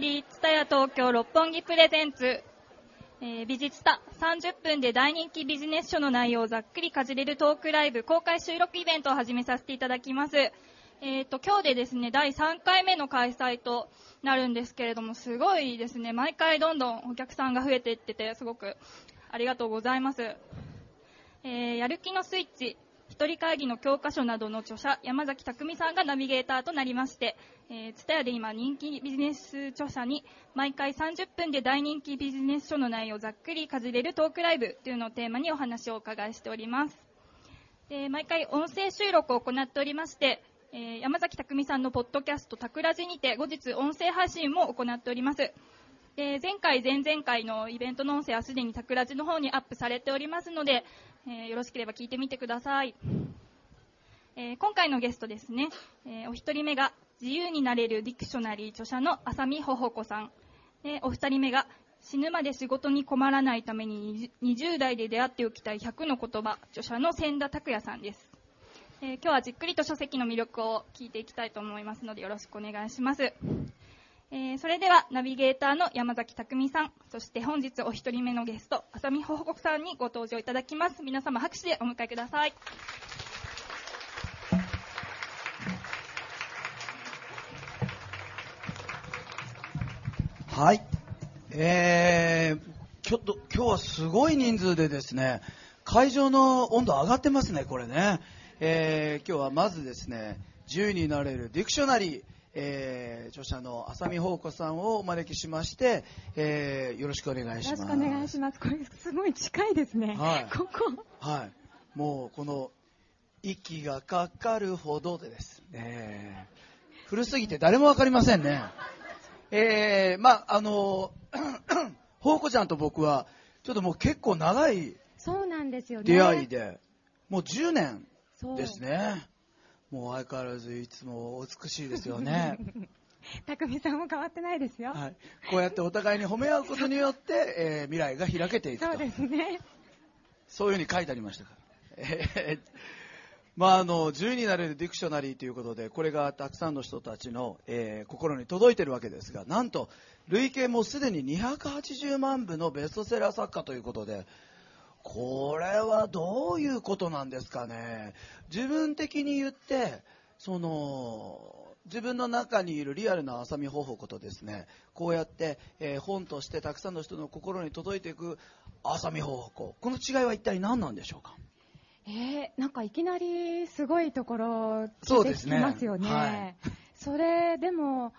り、ツタヤ東京六本木プレゼンツ、えー、美術タ30分で大人気ビジネス書の内容をざっくりかじれるトークライブ公開収録イベントを始めさせていただきます。えっ、ー、と、今日でですね、第3回目の開催となるんですけれども、すごいですね、毎回どんどんお客さんが増えていってて、すごくありがとうございます。えー、やる気のスイッチ、一人会議の教科書などの著者、山崎匠さんがナビゲーターとなりまして、えー、ツタヤで今人気ビジネス著者に毎回30分で大人気ビジネス書の内容をざっくりかじれるトークライブというのをテーマにお話をお伺いしております。で毎回音声収録を行っておりまして、えー、山崎匠さんのポッドキャスト、タクラジにて後日音声配信も行っております。で前回、前々回のイベントの音声はすでにタクラジの方にアップされておりますので、えー、よろしければ聞いてみてください。えー、今回のゲストですね、えー、お一人目が自由になれるディクショナリー著者の浅見ほほこさん、えお二人目が死ぬまで仕事に困らないために20代で出会っておきたい100の言葉著者の千田拓也さんです、え今日はじっくりと書籍の魅力を聞いていきたいと思いますのでよろしくお願いします、えそれではナビゲーターの山崎匠さんそして本日お一人目のゲスト浅見ほほこさんにご登場いただきます皆様拍手でお迎えくださいはい。えー、ちょっと今日はすごい人数でですね、会場の温度上がってますね、これね。えー、今日はまずですね、自由になれるディクショナリー、えー、著者の浅見宝子さんをお招きしまして、えー、よろしくお願いします。よろしくお願いします。これすごい近いですね。はい。ここ。はい。もうこの息がかかるほどでですね、古すぎて誰もわかりませんね。えー、まあ、あの、ほうこちゃんと僕は、ちょっともう結構長いそうなんですよね。出会いで、もう10年ですね。もう相変わらずいつもお美しいですよね。匠さんも変わってないですよ。はい。こうやってお互いに褒め合うことによって、えー、未来が開けていくと。そうですね。そういうふうに書いてありましたから。えーまあ、あの自由になれるディクショナリーということでこれがたくさんの人たちの、えー、心に届いているわけですがなんと累計もうすでに280万部のベストセラー作家ということでこれはどういうことなんですかね。自分的に言ってその自分の中にいるリアルな浅見方法とですね。こうやって、えー、本としてたくさんの人の心に届いていく浅見方法。この違いは一体何なんでしょうか？えー、なんかいきなりすごいところ出てきますよね。そ、ね。はい、それでも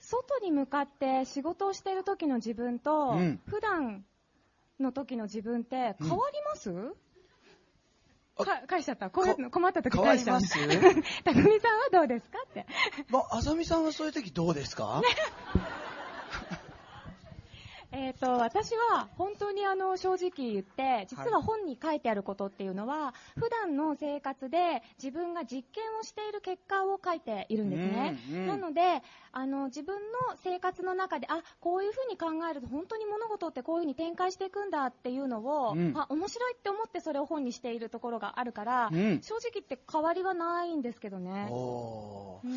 外に向かって仕事をしている時の自分と、うん、普段の時の自分って変わります、うん、か返しちゃった。こういうの困った時返しちゃう。たくみさんはどうですかって。まあ、あさみさんはそういう時どうですか？えーと、私は本当にあの正直言って実は本に書いてあることっていうのは、はい、普段の生活で自分が実験をしている結果を書いているんですね、うんうん、なのであの自分の生活の中であこういうふうに考えると本当に物事ってこういうふうに展開していくんだっていうのを、うん、あ面白いって思ってそれを本にしているところがあるから、うん、正直言って変わりはないんですけどね、うん、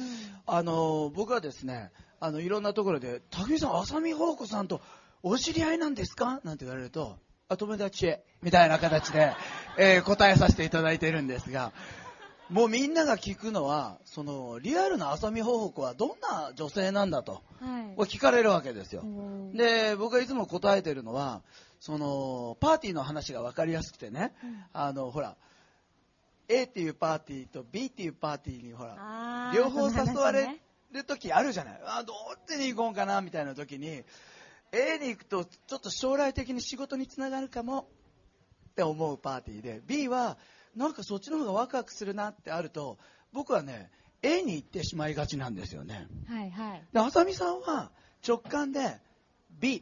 あの僕はですねあのいろんなところで匠さん浅見宝子さんとお知り合いなんですか？なんて言われると、あ、友達へ、みたいな形で、えー、答えさせていただいているんですが、もうみんなが聞くのは、その、リアルな浅見方法はどんな女性なんだと、はい、聞かれるわけですよ。で、僕がいつも答えてるのは、その、パーティーの話が分かりやすくてね、うん、あの、ほら、A っていうパーティーと B っていうパーティーにほら、両方誘われる時あるじゃない。あ、どっちに行こうかな？みたいな時に、A に行くとちょっと将来的に仕事につながるかもって思うパーティーで B はなんかそっちの方がワクワクするなってあると僕はね A に行ってしまいがちなんですよね。はいはい。で、あさみさんは直感で B っ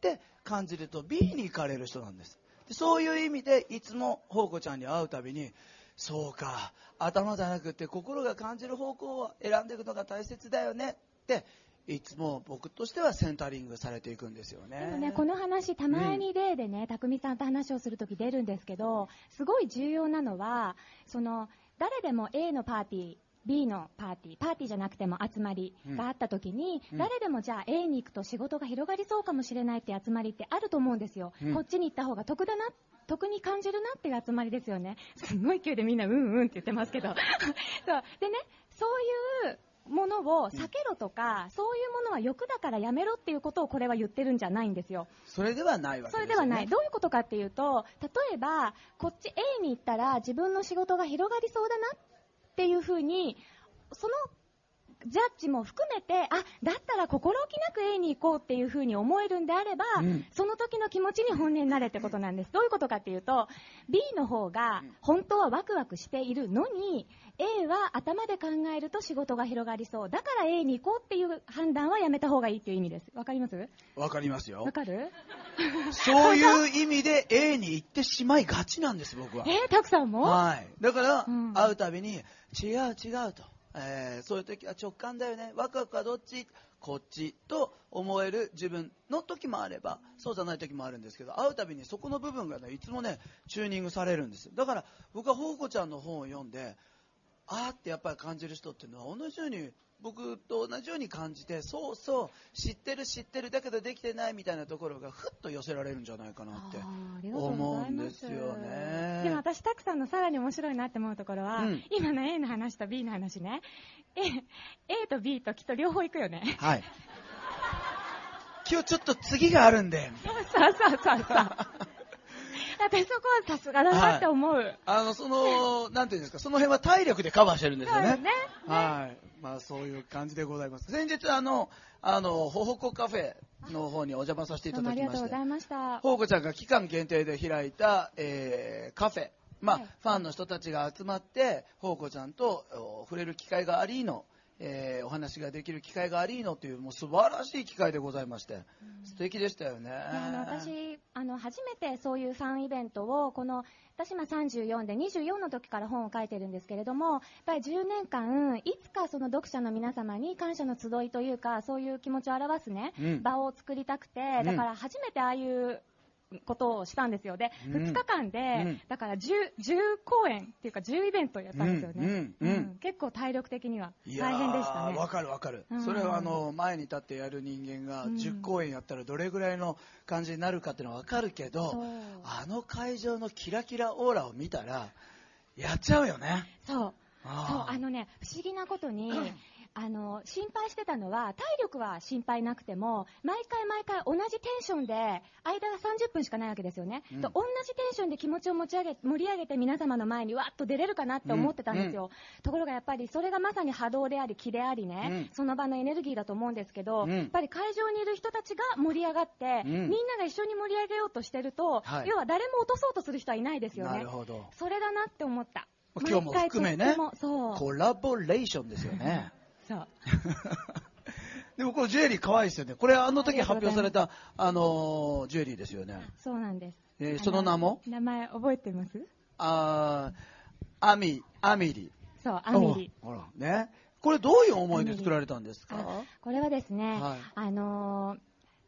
て感じると B に行かれる人なんです。でそういう意味でいつも宝子ちゃんに会うたびにそうか頭じゃなくて心が感じる方向を選んでいくのが大切だよねっていつも僕としてはセンタリングされていくんですよね。でもね、この話、たまに例でね、匠、うん、さんと話をするとき出るんですけど、すごい重要なのは、その、誰でも A のパーティー B のパーティー、パーティーじゃなくても集まりがあった時に、うん誰でもじゃあ A に行くと仕事が広がりそうかもしれないって集まりってあると思うんですよ。うんこっちに行った方が得だな、得に感じるなっていう集まりですよね。すごい勢いでみんなうんうんって言ってますけど。そう。でね、そういうものを避けろとか、そういうものは欲だからやめろっていうことをこれは言ってるんじゃないんですよ。それではないわけですよ、ね。それではない。どういうことかっていうと、例えば、こっち A に行ったら自分の仕事が広がりそうだなっていうふうに、そのジャッジも含めて、あ、だったら心置きなく A に行こうっていうふうに思えるんであれば、うんその時の気持ちに本音になれってことなんです。どういうことかっていうと、B の方が本当はワクワクしているのに、A は頭で考えると仕事が広がりそう。だから A に行こうっていう判断はやめた方がいいっていう意味です。わかります？わかりますよわ。かる？そういう意味で A に行ってしまいがちなんです、僕は。えー、たくさんも？はい。だから、うん会うたびに、違う違うと。えーそういう時は直感だよね。ワクワクはどっち？こっちと思える自分の時もあれば、そうじゃない時もあるんですけど、会うたびにそこの部分がね、いつもね、チューニングされるんです。だから、僕はほうこちゃんの本を読んで、あーってやっぱり感じる人っていうのは同じように僕と同じように感じてそうそう知ってる知ってるだけどできてないみたいなところがふっと寄せられるんじゃないかなって思うんですよねでも私、たくさんのさらに面白いなって思うところは、うん今の A の話と B の話ね。A, A と B ときっと両方行くよね。はい今日ちょっと次があるんで そうそうそうそう。私そこはさすがだなって思う。あのそのなんていうんですかその辺は体力でカバーしてるんですよね。ね。はい。まあそういう感じでございます。先日あのあのほほこカフェの方にお邪魔させていただきましてりがとうございました。ほうこちゃんが期間限定で開いた、えーカフェ、まあはい。ファンの人たちが集まってほうこちゃんとお触れる機会がありの、えーお話ができる機会がありのというもう素晴らしい機会でございまして、素敵でしたよね。であの私あの初めてそういうファンイベントをこの私今34で24の時から本を書いてるんですけれどもやっぱり10年間いつかその読者の皆様に感謝の集いというかそういう気持ちを表すね、うん。場を作りたくてうんだから初めてああいうことをしたんですよ。で、うん。2日間で、うん。だから 10, 10公演っていうか10イベントをやったんですよね、うんうんうん。結構体力的には大変でしたね。わかるわかる、うん。それはあの前に立ってやる人間がうん。10公演やったらどれぐらいの感じになるかっていうのはわかるけど、あの会場のキラキラオーラを見たらやっちゃうよね。そう。そうあのね不思議なことにあの心配してたのは体力は心配なくても毎回毎回同じテンションで間が30分しかないわけですよね、うん。と同じテンションで気持ちを持ち上げ盛り上げて皆様の前にわっと出れるかなって思ってたんですよ、ところがやっぱりそれがまさに波動であり気でありね、うん。その場のエネルギーだと思うんですけど、うん。やっぱり会場にいる人たちが盛り上がって、うん。みんなが一緒に盛り上げようとしてると、はい。要は誰も落とそうとする人はいないですよね。なるほど。それだなって思った。今日も含めねコラボレーションですよね。そう でもこのジュエリー可愛いですよね。これあの時発表された、あのージュエリーですよね。そうなんです。えーその名も？あ名前覚えてます？あーアミ、アミリ。そう、アミリ。ほら、ね。これどういう思いで作られたんですか？あこれはですね、はいあのー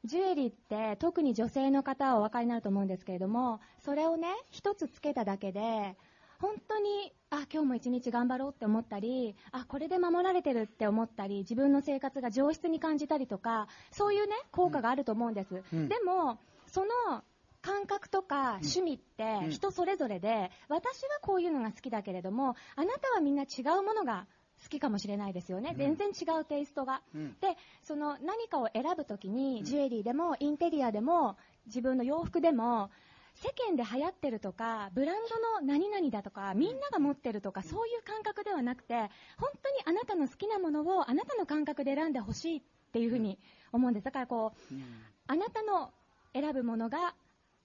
ジュエリーって特に女性の方はお分かりになると思うんですけれども、それをね、一つつけただけで、本当に、あ、今日も一日頑張ろうって思ったり、あ、これで守られてるって思ったり、自分の生活が上質に感じたりとか、そういうね、効果があると思うんです。うん。でも、その感覚とか趣味ってうん。人それぞれで、私はこういうのが好きだけれども、あなたはみんな違うものが好きかもしれないですよね。うん。全然違うテイストが。うん。で、その何かを選ぶときに、うん。ジュエリーでもインテリアでも自分の洋服でも、世間で流行ってるとか、ブランドの何々だとか、みんなが持ってるとか、そういう感覚ではなくて、本当にあなたの好きなものをあなたの感覚で選んでほしいっていうふうに思うんです。だからこう、うんあなたの選ぶものが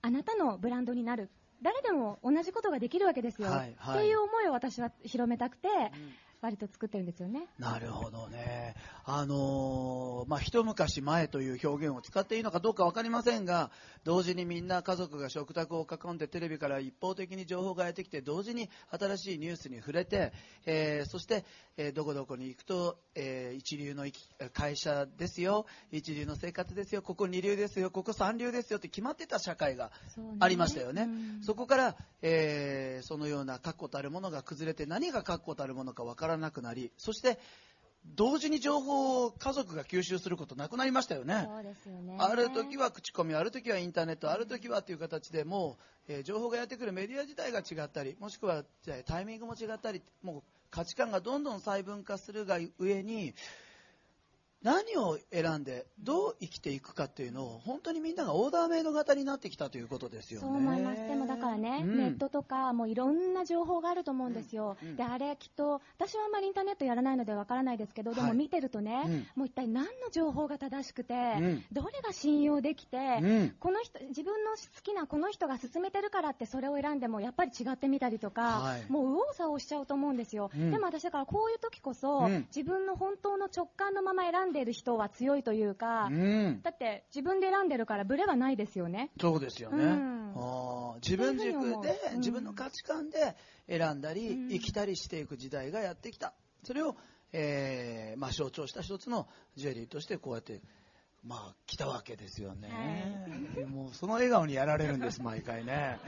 あなたのブランドになる。誰でも同じことができるわけですよ。はいはいっていう思いを私は広めたくて、割と作ってるんですよね。なるほどね。あのーまあ、一昔前という表現を使っていいのかどうか分かりませんが、同時にみんな家族が食卓を囲んでテレビから一方的に情報がやってきて、同時に新しいニュースに触れて、えーそして、えーどこどこに行くと、えー一流の会社ですよ、一流の生活ですよ、ここ二流ですよ、ここ三流ですよって決まってた社会がありましたよね。うんそこから、えーそのような確固たるものが崩れて何が確固たるものかわかららなくなりそして同時に情報を家族が吸収することなくなりましたよね。そうですよね。ある時は口コミ、ある時はインターネット、ある時はという形でもう、えー情報がやってくるメディア自体が違ったり、もしくはじゃあタイミングも違ったり、もう価値観がどんどん細分化するが上に、何を選んでどう生きていくかっていうのを本当にみんながオーダーメイド型になってきたということですよね。そう思います。でもだからね、うん。ネットとか、もういろんな情報があると思うんですよ。うん。うんで、あれきっと、私はあんまりインターネットやらないのでわからないですけど、ではい。も見てるとね、うん。もう一体何の情報が正しくて、ん。どれが信用できて、うん。この人、自分の好きなこの人が勧めてるからってそれを選んでもやっぱり違ってみたりとか、はい。もう右往左往しちゃうと思うんですよ。うん。でも私だからこういう時こそ、うん。自分の本当の直感のまま選んでいる人は強いというか、うん。だって自分で選んでるからブレはないですよね。そうですよね、うん。あー自分軸で、うん。自分の価値観で選んだり、うん。生きたりしていく時代がやってきた。それを、えーまあ、象徴した一つのジュエリーとしてこうやって、まあ、来たわけですよね、もうその笑顔にやられるんです 毎回ね。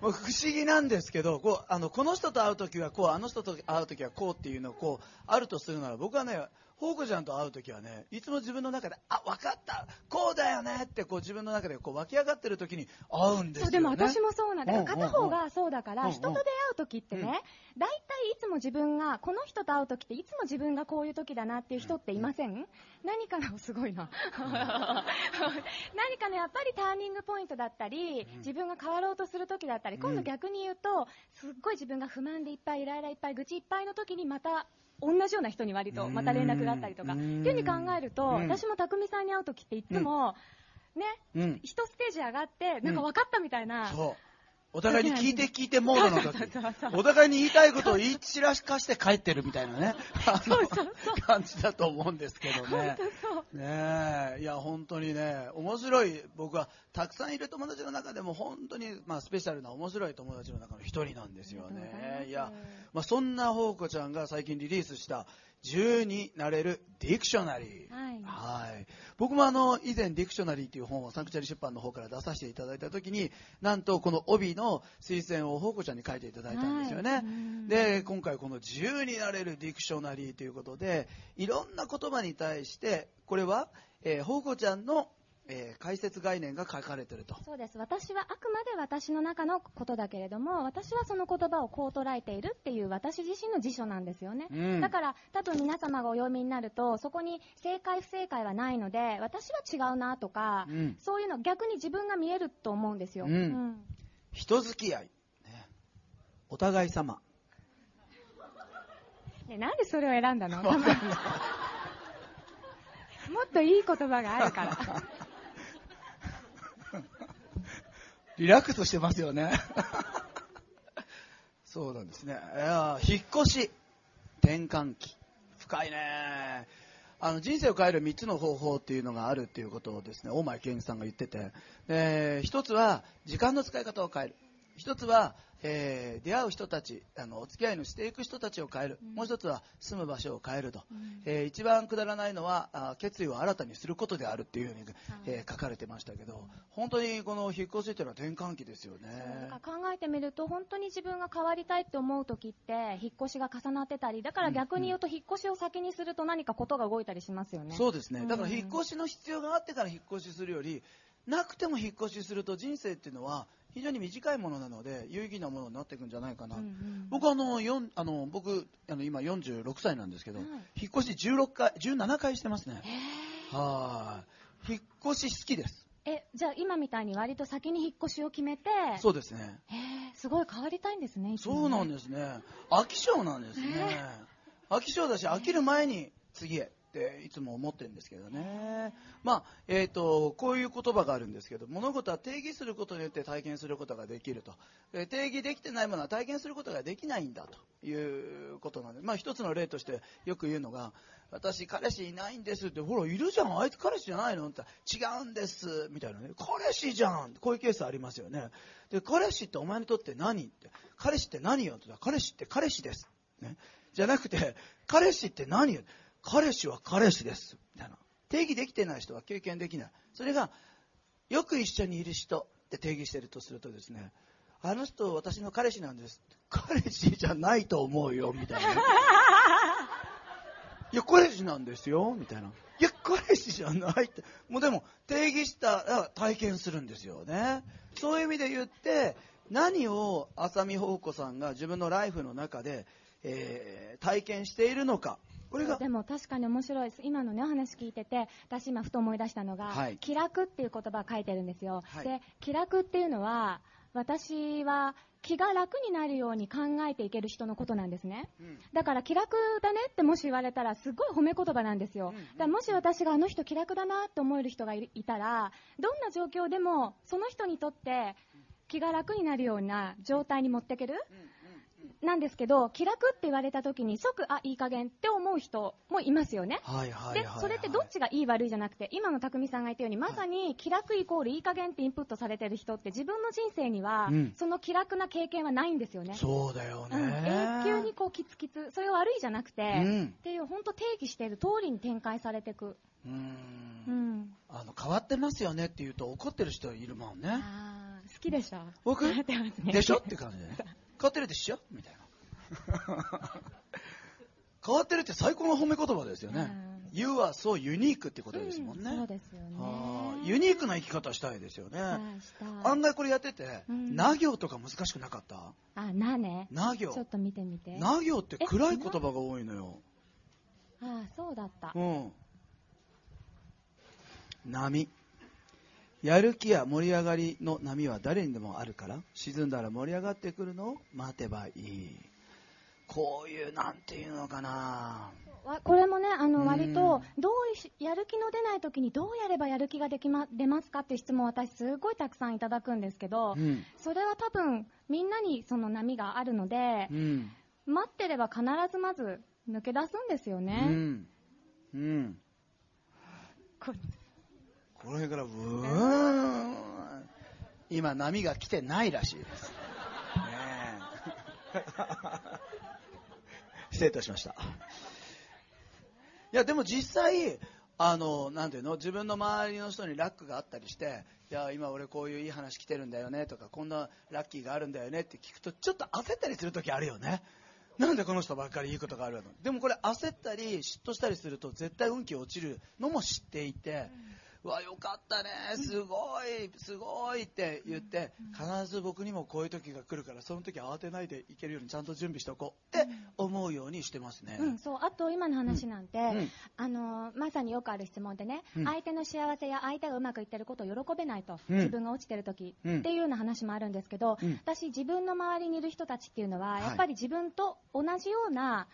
不思議なんですけどこうあのこの人と会う時はこうあの人と会う時はこうっていうのをこうあるとするなら僕はね宝子ちゃんと会う時はねいつも自分の中であ分かったこうだよねってこう自分の中でこう湧き上がってる時に会うんですよね。そうでも私もそうなんだうんうんうん。片方がそうだから、うんうん。人と出会う時ってね、うん。大体いつも自分がこの人と会う時っていつも自分がこういう時だなっていう人っていません、何かのすごいな。何かのやっぱりターニングポイントだったり、自分が変わろうとする時だったり今度逆に言うとすっごい自分が不満でいっぱいイライラいっぱい愚痴いっぱいの時にまた同じような人に割とまた連絡があったりとか。ってうんいうふうに考えると、うん。私も匠さんに会う時っていつも、ねうん。一ステージ上がって、なんか分かったみたいな、お互いに聞いて聞いてモードの時。お互いに言いたいことを言い散らかして帰ってるみたいなね。感じだと思うんですけど本ね。ねえいや本当にね面白い。僕はたくさんいる友達の中でも本当に、まあ、スペシャルな面白い友達の中の一人なんですよね。いや、まあ、そんな宝子ちゃんが最近リリースした自由になれるディクショナリー。はい。はい。僕もあの以前ディクショナリーという本をサンクチュアリ出版の方から出させていただいた時になんとこの帯の推薦を宝子ちゃんに書いていただいたんですよね、はい。うんで今回この自由になれるディクショナリーということでいろんな言葉に対してこれは、えー、宝子ちゃんの、えー解説概念が書かれてると。そうです。私はあくまで私の中のことだけれども私はその言葉をこう捉えているっていう私自身の辞書なんですよね、うん。だから多分皆様がお読みになるとそこに正解不正解はないので私は違うなとか、うん。そういうの逆に自分が見えると思うんですよ、うん。人付き合い、ね。お互い様。ねなんでそれを選んだの？もっといい言葉があるからリラックスしてますよね。そうなんですね。いやー引っ越し、転換期。深いね。あの人生を変える3つの方法っていうのがあるっていうことをですね、大前健一さんが言ってて、で一つは時間の使い方を変える。一つは、えー出会う人たち、あの、お付き合いのしていく人たちを変える。もう一つは住む場所を変えると。えー一番くだらないのはあ決意を新たにすることであるっていうふうに、えー書かれてましたけど、本当にこの引っ越しっていうのは転換期ですよね。考えてみると本当に自分が変わりたいって思う時って引っ越しが重なってたりだから逆に言うと引っ越しを先にすると何かことが動いたりしますよね。そうですね。だからうん引っ越しの必要があってから引っ越しするより、なくても引っ越しすると人生っていうのは非常に短いものなので、有意義なものになっていくんじゃないかな。うんうん僕はあの、よんあの、僕、あの、今46歳なんですけど、はい引っ越し16回、17回してますね。はい。引っ越し好きです。えじゃあ今みたいに割と先に引っ越しを決めてそうですね。すごい変わりたいんですね。ねそうなんですね。飽き性なんですね。飽き性だし、飽きる前に次へっていつも思ってるんですけどね。まあ、えっ、と、こういう言葉があるんですけど、物事は定義することによって体験することができると。え定義できてないものは体験することができないんだということなんで、まあ一つの例としてよく言うのが、私彼氏いないんですって、ほら、いるじゃん、あいつ彼氏じゃないのって違うんです、みたいなね。彼氏じゃんこういうケースありますよね。で、彼氏ってお前にとって何って。彼氏って何よって言ったら彼氏って彼氏です。ね。じゃなくて、彼氏って何よ彼氏は彼氏です。みたいな。定義できてない人は経験できない。それが、よく一緒にいる人って定義してるとするとですね、あの人私の彼氏なんです。彼氏じゃないと思うよ、みたいな。いや、彼氏なんですよ、みたいな。いや、彼氏じゃないって。もうでも、定義したら体験するんですよね。そういう意味で言って、何を浅見宝子さんが自分のライフの中で、えー体験しているのか。これがで、も確かに面白いです。今のね、お話聞いてて、私今ふと思い出したのが、はい気楽っていう言葉書いてるんですよ。はいで、気楽っていうのは、私は気が楽になるように考えていける人のことなんですね。うんだから気楽だねってもし言われたらすごい褒め言葉なんですよ。うんうんだからもし私があの人気楽だなって思える人がいいたら、どんな状況でもその人にとって気が楽になるような状態に持っていけるなんですけど、気楽って言われた時に即、あ、いい加減って思う人もいますよね。はいはいはい、はい。で、それってどっちがいい悪いじゃなくて、今の匠さんが言ったように、まさに気楽イコールいい加減ってインプットされてる人って自分の人生にはうん、その気楽な経験はないんですよね。そうだよね。うん、永久にこうキツキツ、それを悪いじゃなくて、うんっていう本当定義している通りに展開されていく。う。うんん。あの、変わってますよねって言うと怒ってる人いるもんね。あー好きでしょ僕？変わってますね。でしょって感じでね。変わってるでしょ？みたいな。変わってるって最高の褒め言葉ですよね。You are so unique ってことですもんね。うんそうですよねユニークな生き方したいですよね。案外これやってて、うんな行とか難しくなかった？あ、なね。な行ちょ。っと見てみて。な行って暗い言葉が多いのよ。あそうだった。うん。波。やる気や盛り上がりの波は誰にでもあるから、沈んだら盛り上がってくるのを待てばいい。こういう、なんていうのかなわこれもね、あの、うん割と、どうし、やる気の出ない時にどうやればやる気ができま、出ますかっていう質問を私すごいたくさんいただくんですけど、うん。それは多分、みんなにその波があるのでう、ん。待ってれば必ずまず抜け出すんですようね。ん。うん。この辺からブーン。今波が来てないらしいです。ね 失礼いたしました。いや、でも実際、あの、なていうの、自分の周りの人にラックがあったりして、いや、今俺こういういい話来てるんだよねとか、こんなラッキーがあるんだよねって聞くと、ちょっと焦ったりする時あるよね。なんでこの人ばっかりいいことがあるの？でもこれ焦ったり嫉妬したりすると絶対運気落ちるのも知っていて、わ、よかったね、すごい、すごいって言って、必ず僕にもこういう時が来るから、その時慌てないでいけるようにちゃんと準備しておこうって思うようにしてますね。うん、そう。あと、今の話なんて、うん。あの、まさによくある質問でね、うん。相手の幸せや相手がうまくいってることを喜べないと、うん。自分が落ちてる時、うん。っていうような話もあるんですけど、うん。私、自分の周りにいる人たちっていうのは、はい。やっぱり自分と同じような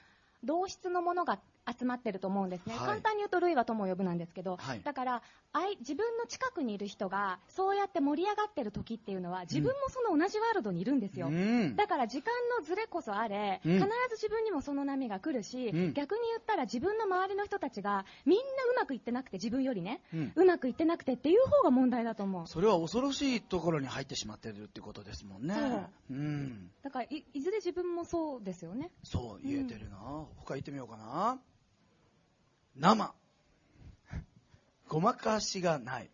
同質のものが集まってると思うんですね。はい。簡単に言うと、類は友を呼ぶなんですけど、はい。だから、あい自分の近くにいる人が、そうやって盛り上がってる時っていうのは、自分もその同じワールドにいるんですよ。うんだから時間のズレこそあれ、うん必ず自分にもその波が来るし、うん逆に言ったら自分の周りの人たちがみんなうまくいってなくて自分よりね、うまくいってなくてっていう方が問題だと思う。それは恐ろしいところに入ってしまってるってことですもんね。そううん。だからいいずれ自分もそうですよね。そう言えてるな。他言ってみようかな。生。ごまかしがない。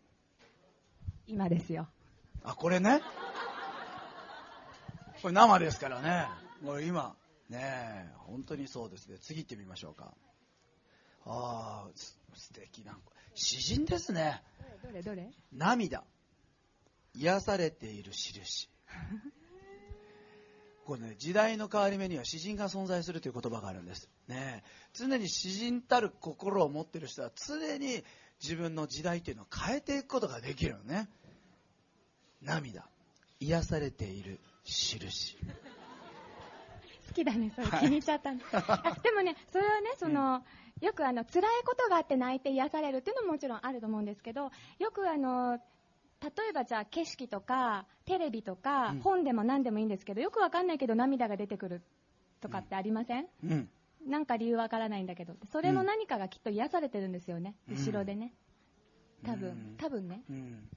今ですよ。あ、これね？これ生ですからね。これ今、ねえ、本当にそうですね。次行ってみましょうか。ああ、す素敵な。詩人ですね。どれどれ？涙。癒されている印。これね、時代の変わり目には詩人が存在するという言葉があるんです。ねえ常に詩人たる心を持っている人は常に自分の時代というのを変えていくことができるのね。涙。癒されている印。好きだね、それ気に入っちゃったね。あでもね、それはね、その、よくあの、辛いことがあって泣いて癒されるっていうのももちろんあると思うんですけど、よくあの、例えばじゃあ景色とか、テレビとか、うん。本でも何でもいいんですけど、よくわかんないけど涙が出てくるとかってありません、うん。なんか理由わからないんだけど。それの何かがきっと癒されてるんですよね。うん。後ろでね。多分、うん。多分ね。うん、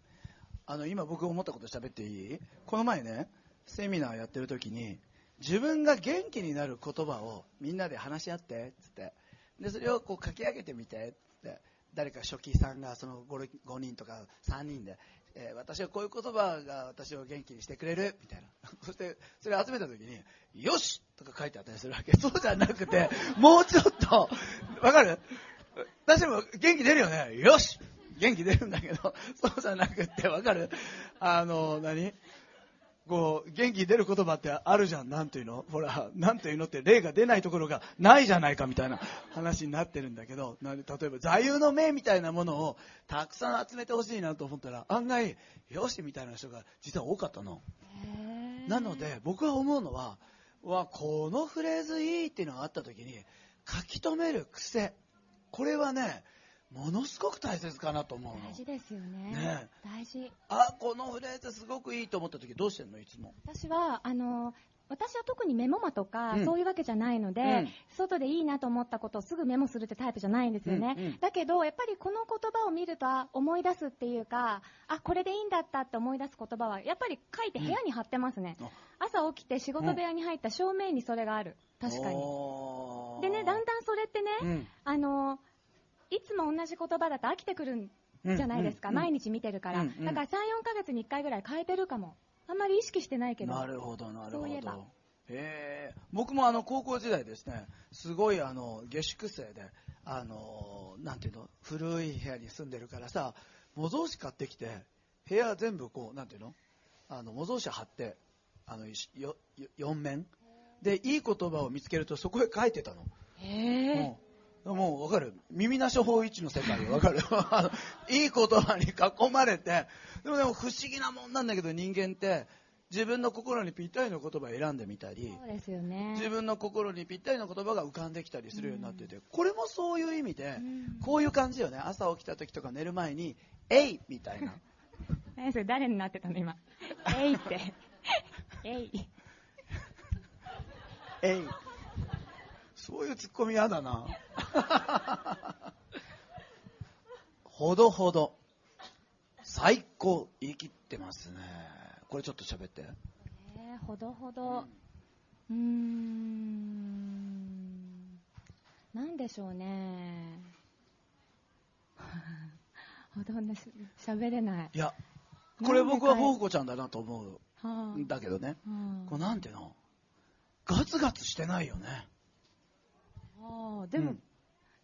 あの今僕思ったこと喋っていい？この前ねセミナーやってる時に自分が元気になる言葉をみんなで話し合ってっつって。でそれをこう書き上げてみてっつって。誰か初期さんがその 5, 5人とか3人で、えー私はこういう言葉が私を元気にしてくれるみたいな。そして、それを集めた時に、よしとか書いてあったりするわけ。そうじゃなくて、もうちょっと、わかる？私も元気出るよね。よし元気出るんだけど、そうじゃなくて、わかる？あの、何？こう、元気出る言葉ってあるじゃん。なんていうの？ほら、なんていうのって例が出ないところがないじゃないかみたいな話になってるんだけど、なんで例えば座右の銘みたいなものをたくさん集めてほしいなと思ったら、案外、よしみたいな人が実は多かったの。なので、僕は思うのは、わ、このフレーズいいっていうのがあった時に、書き留める癖。これはね、ものすごく大切かなと思うの。大事ですよね。ね。大事。あ、このフレーズすごくいいと思った時どうしてんのいつも？私はあの私は特にメモマとか、うん。そういうわけじゃないので、うん。外でいいなと思ったことをすぐメモするってタイプじゃないんですよね、うんうんだけどやっぱりこの言葉を見るとあ思い出すっていうかあこれでいいんだったって思い出す言葉はやっぱり書いて部屋に貼ってますね、うん。あ朝起きて仕事部屋に入った正面にそれがある。確かに。でねだんだんそれってね、うん。あのいつも同じ言葉だと飽きてくるんじゃないですか、うん。うん毎日見てるから、うんうん。だから3、4ヶ月に1回ぐらい変えてるかも。あんまり意識してないけど。なるほど、なるほど。そういえば。へえ。僕もあの高校時代ですね、すごいあの下宿生で、あのなんていうの、古い部屋に住んでるからさ、模造紙買ってきて、部屋全部こう、なんていうの、あの模造紙貼って、あのよよ4面。で、いい言葉を見つけるとそこへ書いてたの。へもう、もうわかる。耳なし法一の世界わかる。いい言葉に囲まれて、でもでも不思議なもんなんだけど人間って、自分の心にぴったりの言葉を選んでみたり、そうですよね。自分の心にぴったりの言葉が浮かんできたりするようになってて、これもそういう意味でう、んこういう感じよね。朝起きた時とか寝る前に、えいみたいな。何それ誰になってたの今？えいって。えい。えい。そういうツッコミ嫌だな。ほどほど。最高。言い切ってますね。これちょっと喋って。えー、ほどほど。うーん。なんでしょうね。ほとんどし喋れない。いや、これ僕はフォーコちゃんだなと思うだけどね。あこれなんていうの？ガツガツしてないよね。ああでも、うん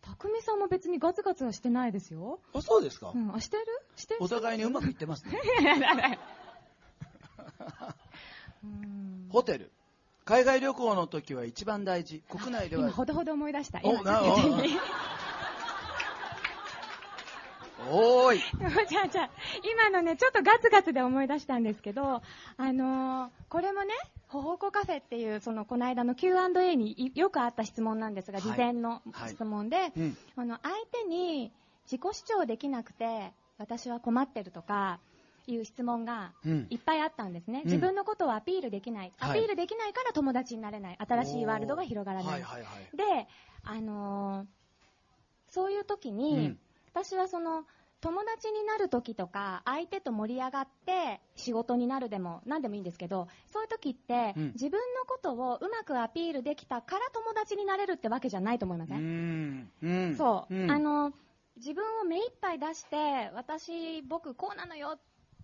匠さんも別にガツガツはしてないですよ。あ、そうですか、うん、あ、してる？してる？お互いにうまくいってますね。うんホテル。海外旅行の時は一番大事。国内では今、ほどほど思い出した。今おな言っていいおーい。じゃあじゃあ今のね、ちょっとガツガツで思い出したんですけど、あのーこれもね、ほほこカフェっていう、その、この間の Q&A にいよくあった質問なんですが、はい事前のはい質問で、うん。あの、相手に自己主張できなくて、私は困ってるとか、いう質問がうんいっぱいあったんですね。うん自分のことをアピールできない。はいアピールできないから友達になれない。新しいワールドが広がらない。はいはいはい。で、あのーそういう時に、うん私はその、友達になる時とか、相手と盛り上がって仕事になるでも何でもいいんですけど、そういう時って、うん自分のことをうまくアピールできたから友達になれるってわけじゃないと思いません、ん。うん。そう、んあ、の、自分を目いっぱい出して、私、僕こうなのよっ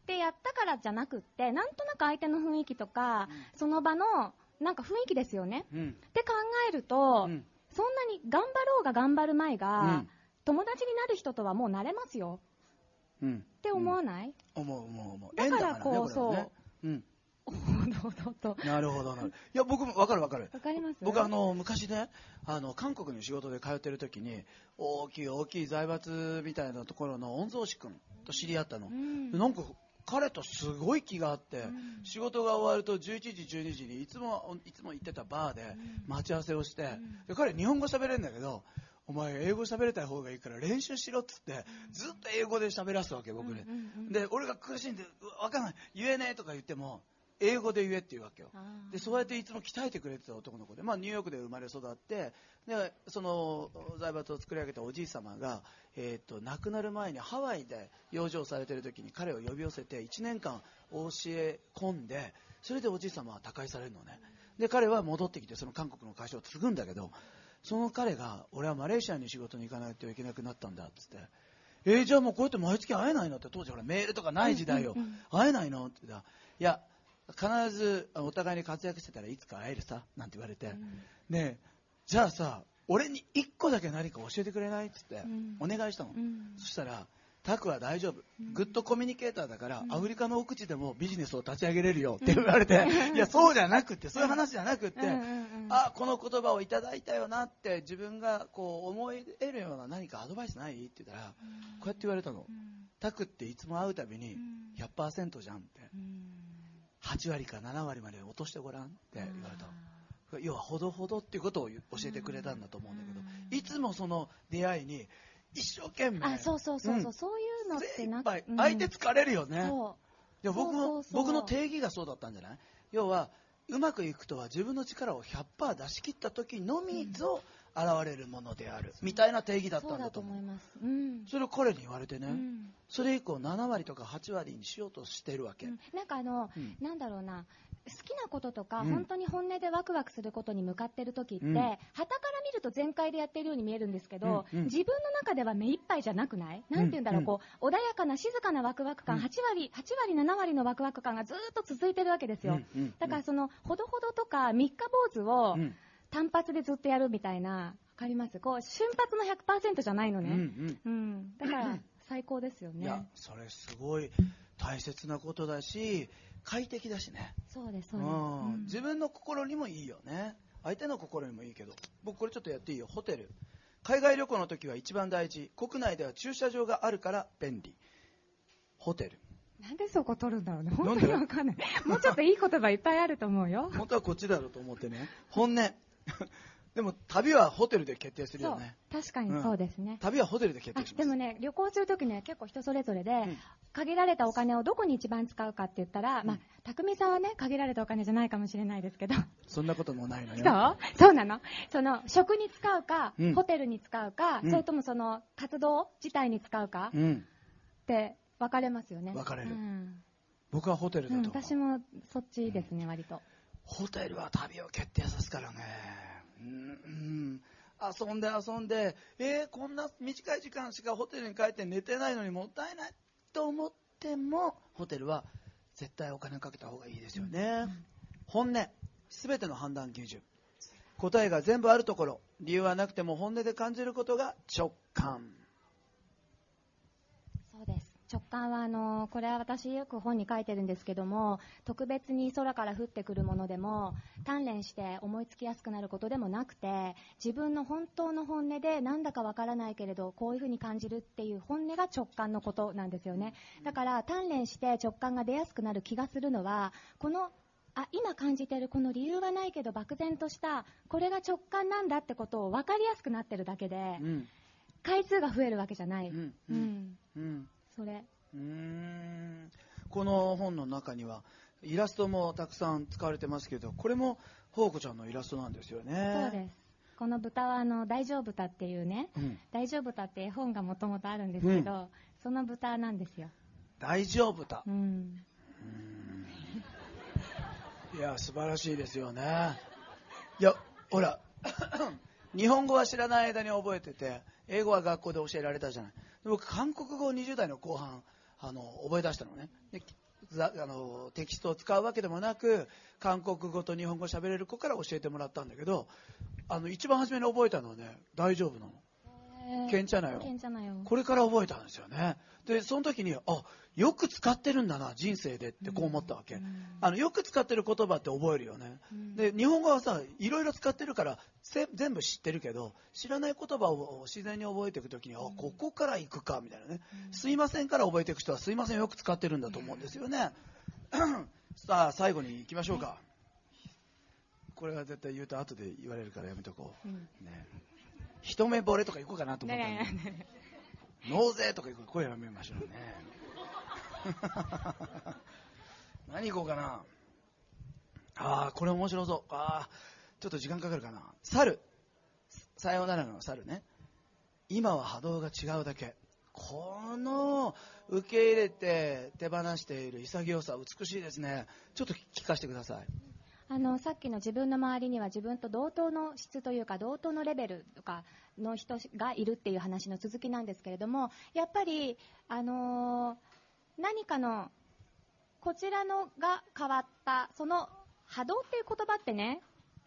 てやったからじゃなくって、なんとなく相手の雰囲気とか、その場のなんか雰囲気ですよね？うん。って考えると、うんそんなに頑張ろうが頑張る前が、うん友達になる人とはもうなれますよ。うん。って思わない、思う思う思う。だから縁こうねれはね。う。ん。なるほどなる。いや、僕もわかるわかる。わかります？僕あの昔ねあの韓国に仕事で通ってる時に大きい大きい財閥みたいなところの御曹司君と知り合ったの、うん。でなんか彼とすごい気があって、うん。仕事が終わると11時12時にいつもいつも行ってたバーで待ち合わせをして、ん。で彼日本語喋れるんだけどお前英語喋れた方がいいから練習しろっつってずっと英語で喋らすわけ僕に、で俺が苦しんでうわわかんない。言えねえとか言っても英語で言えって言うわけよ。でそうやっていつも鍛えてくれてた男の子で、まあ、ニューヨークで生まれ育ってでその財閥を作り上げたおじい様が、えー、と亡くなる前にハワイで養生されてる時に彼を呼び寄せて1年間教え込んでそれでおじい様は他界されるのね。で彼は戻ってきてその韓国の会社を継ぐんだけどその彼が俺はマレーシアに仕事に行かないといけなくなったんだっつって。えー、じゃあもうこうやって毎月会えないのって当時ほらメールとかない時代よ、うんうん。うん会えないの？って言ったらいや必ずお互いに活躍してたらいつか会えるさなんて言われて、ねえじゃあさ俺に1個だけ何か教えてくれない？っつってうん。お願いしたの、うん。そしたらタクは大丈夫、グッドコミュニケーターだから、アフリカの奥地でもビジネスを立ち上げれるよって言われて、いや、そうじゃなくって、そういう話じゃなくって、あ、この言葉をいただいたよなって、自分がこう思い得るような何かアドバイスない？って言ったら、こうやって言われたの。タクっていつも会うたびに100%じゃんって、8割か7割まで落としてごらんって言われたの。要はほどほどっていうことを教えてくれたんだと思うんだけど、いつもその出会いに一生懸命。あ、そうそうそうそう、ん。そういうのってな精一杯。うん。相手疲れるよね、そいや僕の僕の定義がそうだったんじゃない？要はうまくいくとは自分の力を100%出し切った時のみぞ現れるものである、みたいな定義だう、ったんだと思います。うん。それを彼に言われてね、うん。それ以降7割とか8割にしようとしてるわけ、うん。なんかあの、うん。なんだろうな、好きなこととか、うん。本当に本音でワクワクすることに向かってる時って、うん。旗から見ると全開でやってるように見えるんですけど、うん。うん。自分の中では目いっぱいじゃなくない？なんて言うんだろう、うん。こう、穏やかな静かなワクワク感、うん。8割、8割、7割のワクワク感がずーっと続いてるわけですよ。だからその、ほどほどとか、三日坊主をうん単発でずっとやるみたいな、わかります。こう、瞬発の100%じゃないのうんうね。ん。うん。だから、最高ですよいやね。それすごい大切なことだし快適だしね。そうです、そうです。うん。うん。自分の心にもいいよね。相手の心にもいいけど。僕これちょっとやっていいよ。ホテル。海外旅行の時は一番大事。国内では駐車場があるから便利。ホテル。なんでそこ取るんだろうね。本で？当にわかんない。もうちょっといい言葉いっぱいあると思うよ。本当はこっちだろうと思ってね。本音 でも旅はホテルで決定するよね。確かにそうですね。旅はホテルで決あ定します。でもね、旅行するときね、結構人それぞれで、ん限られたお金をどこに一番使うかって言ったら、まあ、匠さんはね、限られたお金じゃないかもしれないですけど、そんなこともないのよ。そう？そうなの？その、食に使うか、うん。ホテルに使うか、うん。それともその、活動自体に使うかうん。って分かれますよね。分かれる。うん。僕はホテルだう。んと私もそっちですね、割と。ホテルは旅を決定さすからね。うん、うん、遊んで遊んでえー、こんな短い時間しかホテルに帰って寝てないのにもったいないと思ってもホテルは絶対お金をかけた方がいいですよね、本音。全ての判断基準。答えが全部あるところ。理由はなくても本音で感じることが直感。そうです。直感はあのこれは私よく本に書いてるんですけども特別に空から降ってくるものでも鍛錬して思いつきやすくなることでもなくて自分の本当の本音でなんだかわからないけれどこういうふうに感じるっていう本音が直感のことなんですよね。だから鍛錬して直感が出やすくなる気がするのはこのあ今感じてるこの理由はないけど漠然としたこれが直感なんだってことを分かりやすくなってるだけでうん。回数が増えるわけじゃない、うん。ううんん。うんそれ。うーん。この本の中にはイラストもたくさん使われてますけどこれも宝子ちゃんのイラストなんですよね。そうです。この豚はあの大丈夫豚っていうね、うん。大丈夫豚って絵本がもともとあるんですけど、その豚なんですよ。大丈夫だうん。いや素晴らしいですよね。いやほら日本語は知らない間に覚えてて英語は学校で教えられたじゃない。で僕韓国語を20代の後半あの覚え出したのね。であのテキストを使うわけでもなく韓国語と日本語喋れる子から教えてもらったんだけどあの一番初めに覚えたのはね大丈夫なの。けんちゃなよけんちゃなよ。これから覚えたんですよね。でその時にあよく使ってるんだな人生でってこう思ったわけ、あのよく使ってる言葉って覚えるよね、うん。で日本語はさいろいろ使ってるからせ全部知ってるけど知らない言葉を自然に覚えていく時にあここから行くかみたいなね、すいませんから覚えていく人はすいませんよく使ってるんだと思うんですよね。さあ最後に行きましょうか。これは絶対言うと後で言われるからやめとこう、うん。ね一目惚れとか行こうかなと思ったのにね納税とか行こうこれやめましょうね。何行こうかな。ああこれ面白そう。ああちょっと時間かかるかな。猿。さようならの猿ね。今は波動が違うだけ。この受け入れて手放している潔さ美しいですね。ちょっと聞かせてくださいあのさっきの自分の周りには自分と同等の質というか同等のレベルとかの人がいるっていう話の続きなんですけれどもやっぱり、あの何かのこちらのが変わったその波動っていう言葉ってね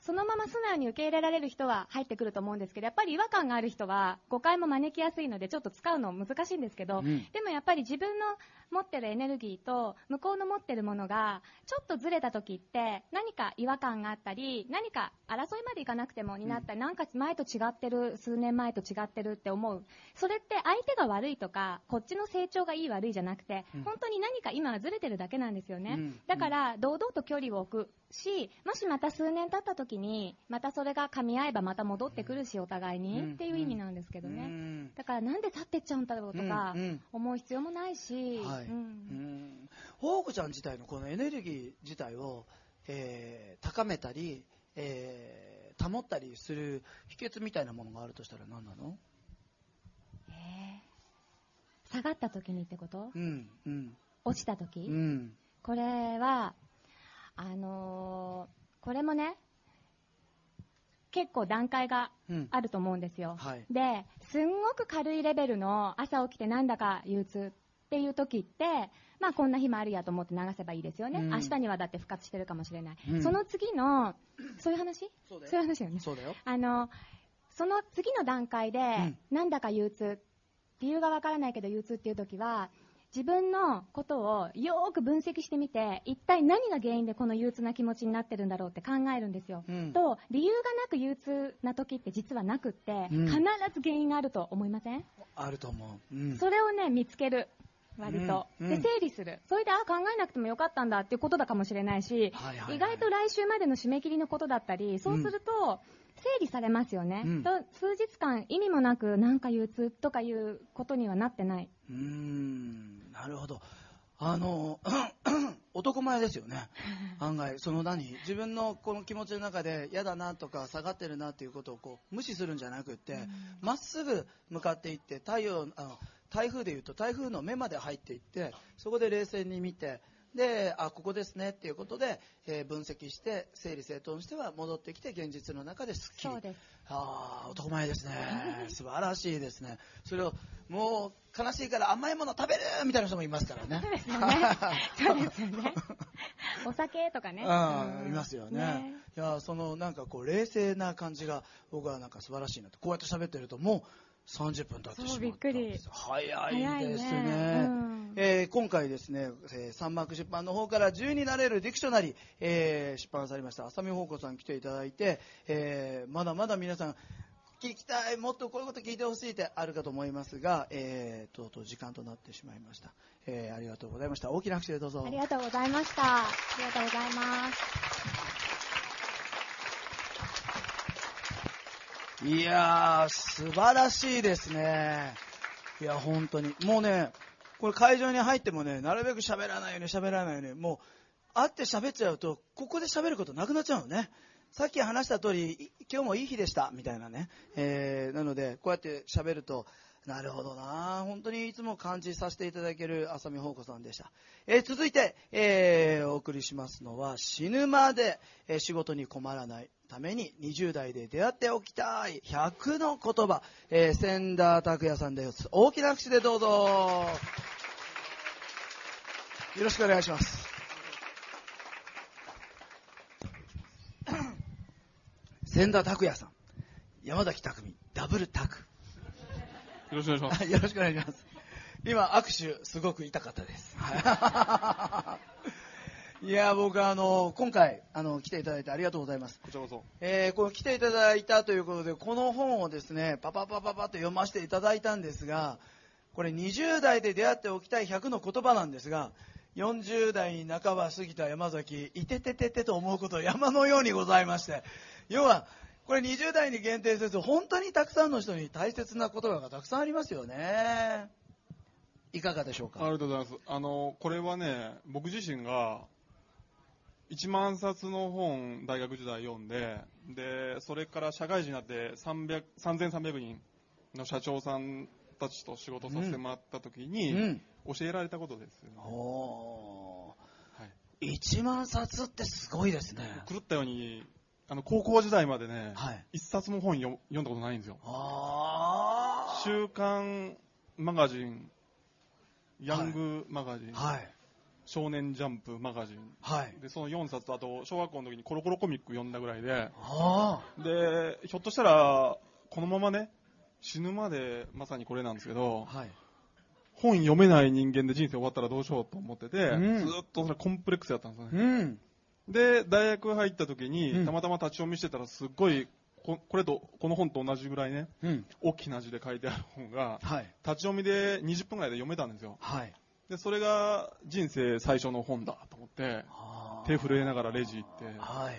そのまま素直に受け入れられる人は入ってくると思うんですけどやっぱり違和感がある人は誤解も招きやすいのでちょっと使うの難しいんですけど、うん。でもやっぱり自分の持ってるエネルギーと向こうの持ってるものがちょっとずれた時って何か違和感があったり何か争いまでいかなくてもになったり、なんか前と違ってる数年前と違ってるって思う。それって相手が悪いとかこっちの成長がいい悪いじゃなくて、うん。本当に何か今はずれてるだけなんですよね、うん。だから堂々と距離を置くしもしまた数年経った時にまたそれが噛み合えばまた戻ってくるしお互いに、うん。っていう意味なんですけどね、うん。だからなんで去ってっちゃうんだろうとか思う必要もないし、はい。うん。うん。ほうこちゃん自体のこのエネルギー自体を、えー高めたり、えー保ったりする秘訣みたいなものがあるとしたら何なの？えー。下がった時にってこと？うんうん。落ちた時、うん。これはあのーこれもね結構段階がうん。あると思うんですよ、はい。ですんごく軽いレベルの朝起きてなんだか憂鬱っていう時ってまあこんな日もあるやと思って流せばいいですよね、うん。明日にはだって復活してるかもしれない、うん。その次のそういう話？そういう話よね。そうだよ。あのその次の段階で、ん。なんだか憂鬱理由がわからないけど憂鬱っていう時は自分のことをよーく分析してみて一体何が原因でこの憂鬱な気持ちになってるんだろうって考えるんですよ、うん。と理由がなく憂鬱な時って実はなくって、うん。必ず原因があると思いません、あると思う、うん。それをね見つける。割と、で整理する。それであ考えなくてもよかったんだっていうことだかもしれないし、はいはいはい。意外と来週までの締め切りのことだったりそうすると、整理されますよね、うん。と数日間意味もなくなんか憂鬱とかいうことにはなってない。うーんなるほど。あの 男前ですよね。案外その何自分のこの気持ちの中で嫌だなとか下がってるなっていうことをこう無視するんじゃなくってま、っすぐ向かっていって太陽あの台風でいうと台風の目まで入っていってそこで冷静に見てであここですねっていうことで、えー分析して整理整頓しては戻ってきて現実の中ですっきりそうです。ああ男前ですね。素晴らしいですね。それをもう悲しいから甘いもの食べるみたいな人もいますからね。そうですよね。そうですよね。お酒とかね、うんいますよね。ね。いやそのなんかこう冷静な感じが僕はなんか素晴らしいなとこうやって喋ってるともう30分経ってしまったそうびっくり。早いですね。ね。うん。えー今回ですね、えー、サンマーク出版の方から自由になれるディクショナリー、えー出版されました。浅見宝子さん来ていただいて、えーまだまだ皆さん聞きたいもっとこういうこと聞いてほしいってあるかと思いますが、えー、とうとう時間となってしまいました、えーありがとうございました。大きな拍手でどうぞ。ありがとうございました。ありがとうございますいやー、素晴らしいですね。いや、本当に。もうね、これ会場に入ってもね、なるべく喋らないように喋らないように、もう、会って喋っちゃうと、ここで喋ることなくなっちゃうのね。さっき話した通り、今日もいい日でした、みたいなね。えー、なので、こうやって喋ると、なるほどな本当にいつも感じさせていただける浅見宝子さんでした。えー続いて、えーお送りしますのは、死ぬまで、えー仕事に困らないために20代で出会っておきたい100の言葉、えー、千田拓也さんです。大きな拍手でどうぞ。よろしくお願いします。千田拓也さん、山崎匠、ダブルタク。ろしくお願いします。よろしくお願いします。今、握手、すごく痛かったです。は いいや、僕あの、今回、あの、来ていただいてありがとうございます。こちらこそ。えー、この来ていただいたということで、この本をですね、パパパパパと読ませていただいたんですが、これ20代で出会っておきたい100の言葉なんですが、40代に半ば過ぎた山崎、いててててと思うこと山のようにございまして、要は、これ20代に限定せず、本当にたくさんの人に大切な言葉がたくさんありますよね。いかがでしょうか？ありがとうございます。あの、これはね、僕自身が、1万冊の本、大学時代読んで、で、それから社会人になって300 3300人の社長さんたちと仕事させてもらった時に、うん。教えられたことですよね。おーはい。1万冊ってすごいですね。狂ったように、あの、高校時代までね、はい。一冊も本読読んだことないんですよ。週刊マガジン、ヤングマガジン、はい。少年ジャンプマガジン、はい。で、その4冊、あと、小学校の時にコロコロコミック読んだぐらいで、あで、ひょっとしたら、このままね、死ぬまでまさにこれなんですけどあ。、はい。本読めない人間で人生終わったらどうしようと思ってて、うんずっとそれコンプレックスやったんですよね。うん。で、大学入った時に、うんたまたま立ち読みしてたら、すっごいこ、これと、この本と同じぐらいね、うん。大きな字で書いてある本が、はい。立ち読みで20分ぐらいで読めたんですよ。はい。で、それが人生最初の本だと思って、手震えながらレジ行って、はい。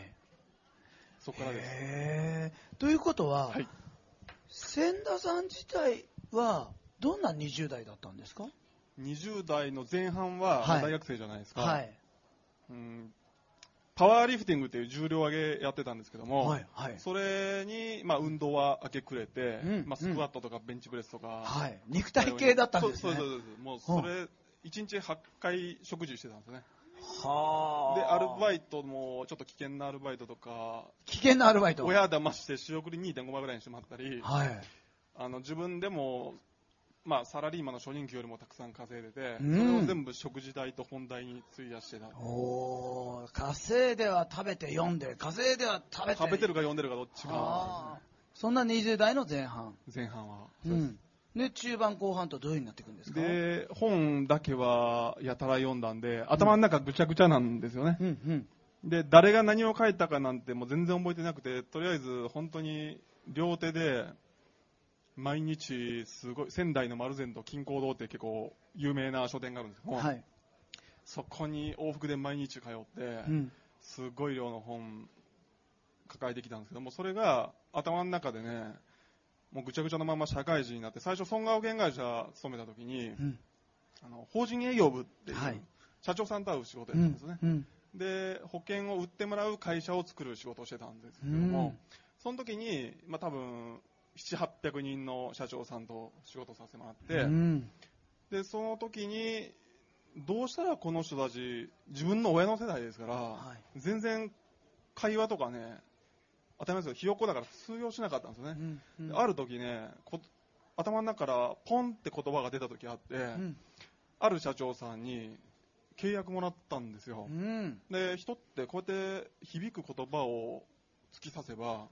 そこからです。ということは、はい。千田さん自体は、どんな20代だったんですか？20代の前半は、はい大学生じゃないですか。はい。うんパワーリフティングっていう重量上げやってたんですけども、はい。はい。それに、まあ、運動は明け暮れて、うんまあ、スクワットとかベンチプレスとか、はい。肉体系だったんですね。そうそうそうそうもうそれ、1日8回食事してたんですよね。はで、アルバイイトもちょっと危険なアルバイトとか、危険なアルバイト。親騙して仕送り2.5倍ぐらいにしてもらったり、はい。あの自分でも、まあ、サラリーマンの初任給よりもたくさん稼いでて、うんそれを全部食事代と本代に費やしてた。おー、稼いでは食べて読んで、稼いでは食べて。食べてるか読んでるかどっちかそんな20代の前半。前半は。うん。で、中盤後半とどういう風になっていくんですか？で、本だけはやたら読んだんで、頭の中ぐちゃぐちゃなんですよね。うんうん。で、誰が何を書いたかなんてもう全然覚えてなくて、とりあえず本当に両手で、毎日すごい、仙台の丸善と金光堂って結構有名な書店があるんですけど、はい。そこに往復で毎日通って、うん。すごい量の本抱えてきたんですけども、それが頭の中でね、もうぐちゃぐちゃのまま社会人になって、最初、損害保険会社勤めた時に、うん。あの法人営業部っていう、はい社長さんと会う仕事うんやったんですね。うん。で、保険を売ってもらう会社を作る仕事をしてたんですけども、その時に、まあ多分、7、800人の社長さんと仕事させてもらって、うん。で、その時に、どうしたらこの人たち、自分の親の世代ですから、は全然会話とかね、当たり前ですけど、ひよっこだから通用しなかったんですよね。うんうんである時ね、こ頭の中からポンって言葉が出た時あって、うん。ある社長さんに契約もらったんですよ。うん。で、人ってこうやって響く言葉を突き刺せば、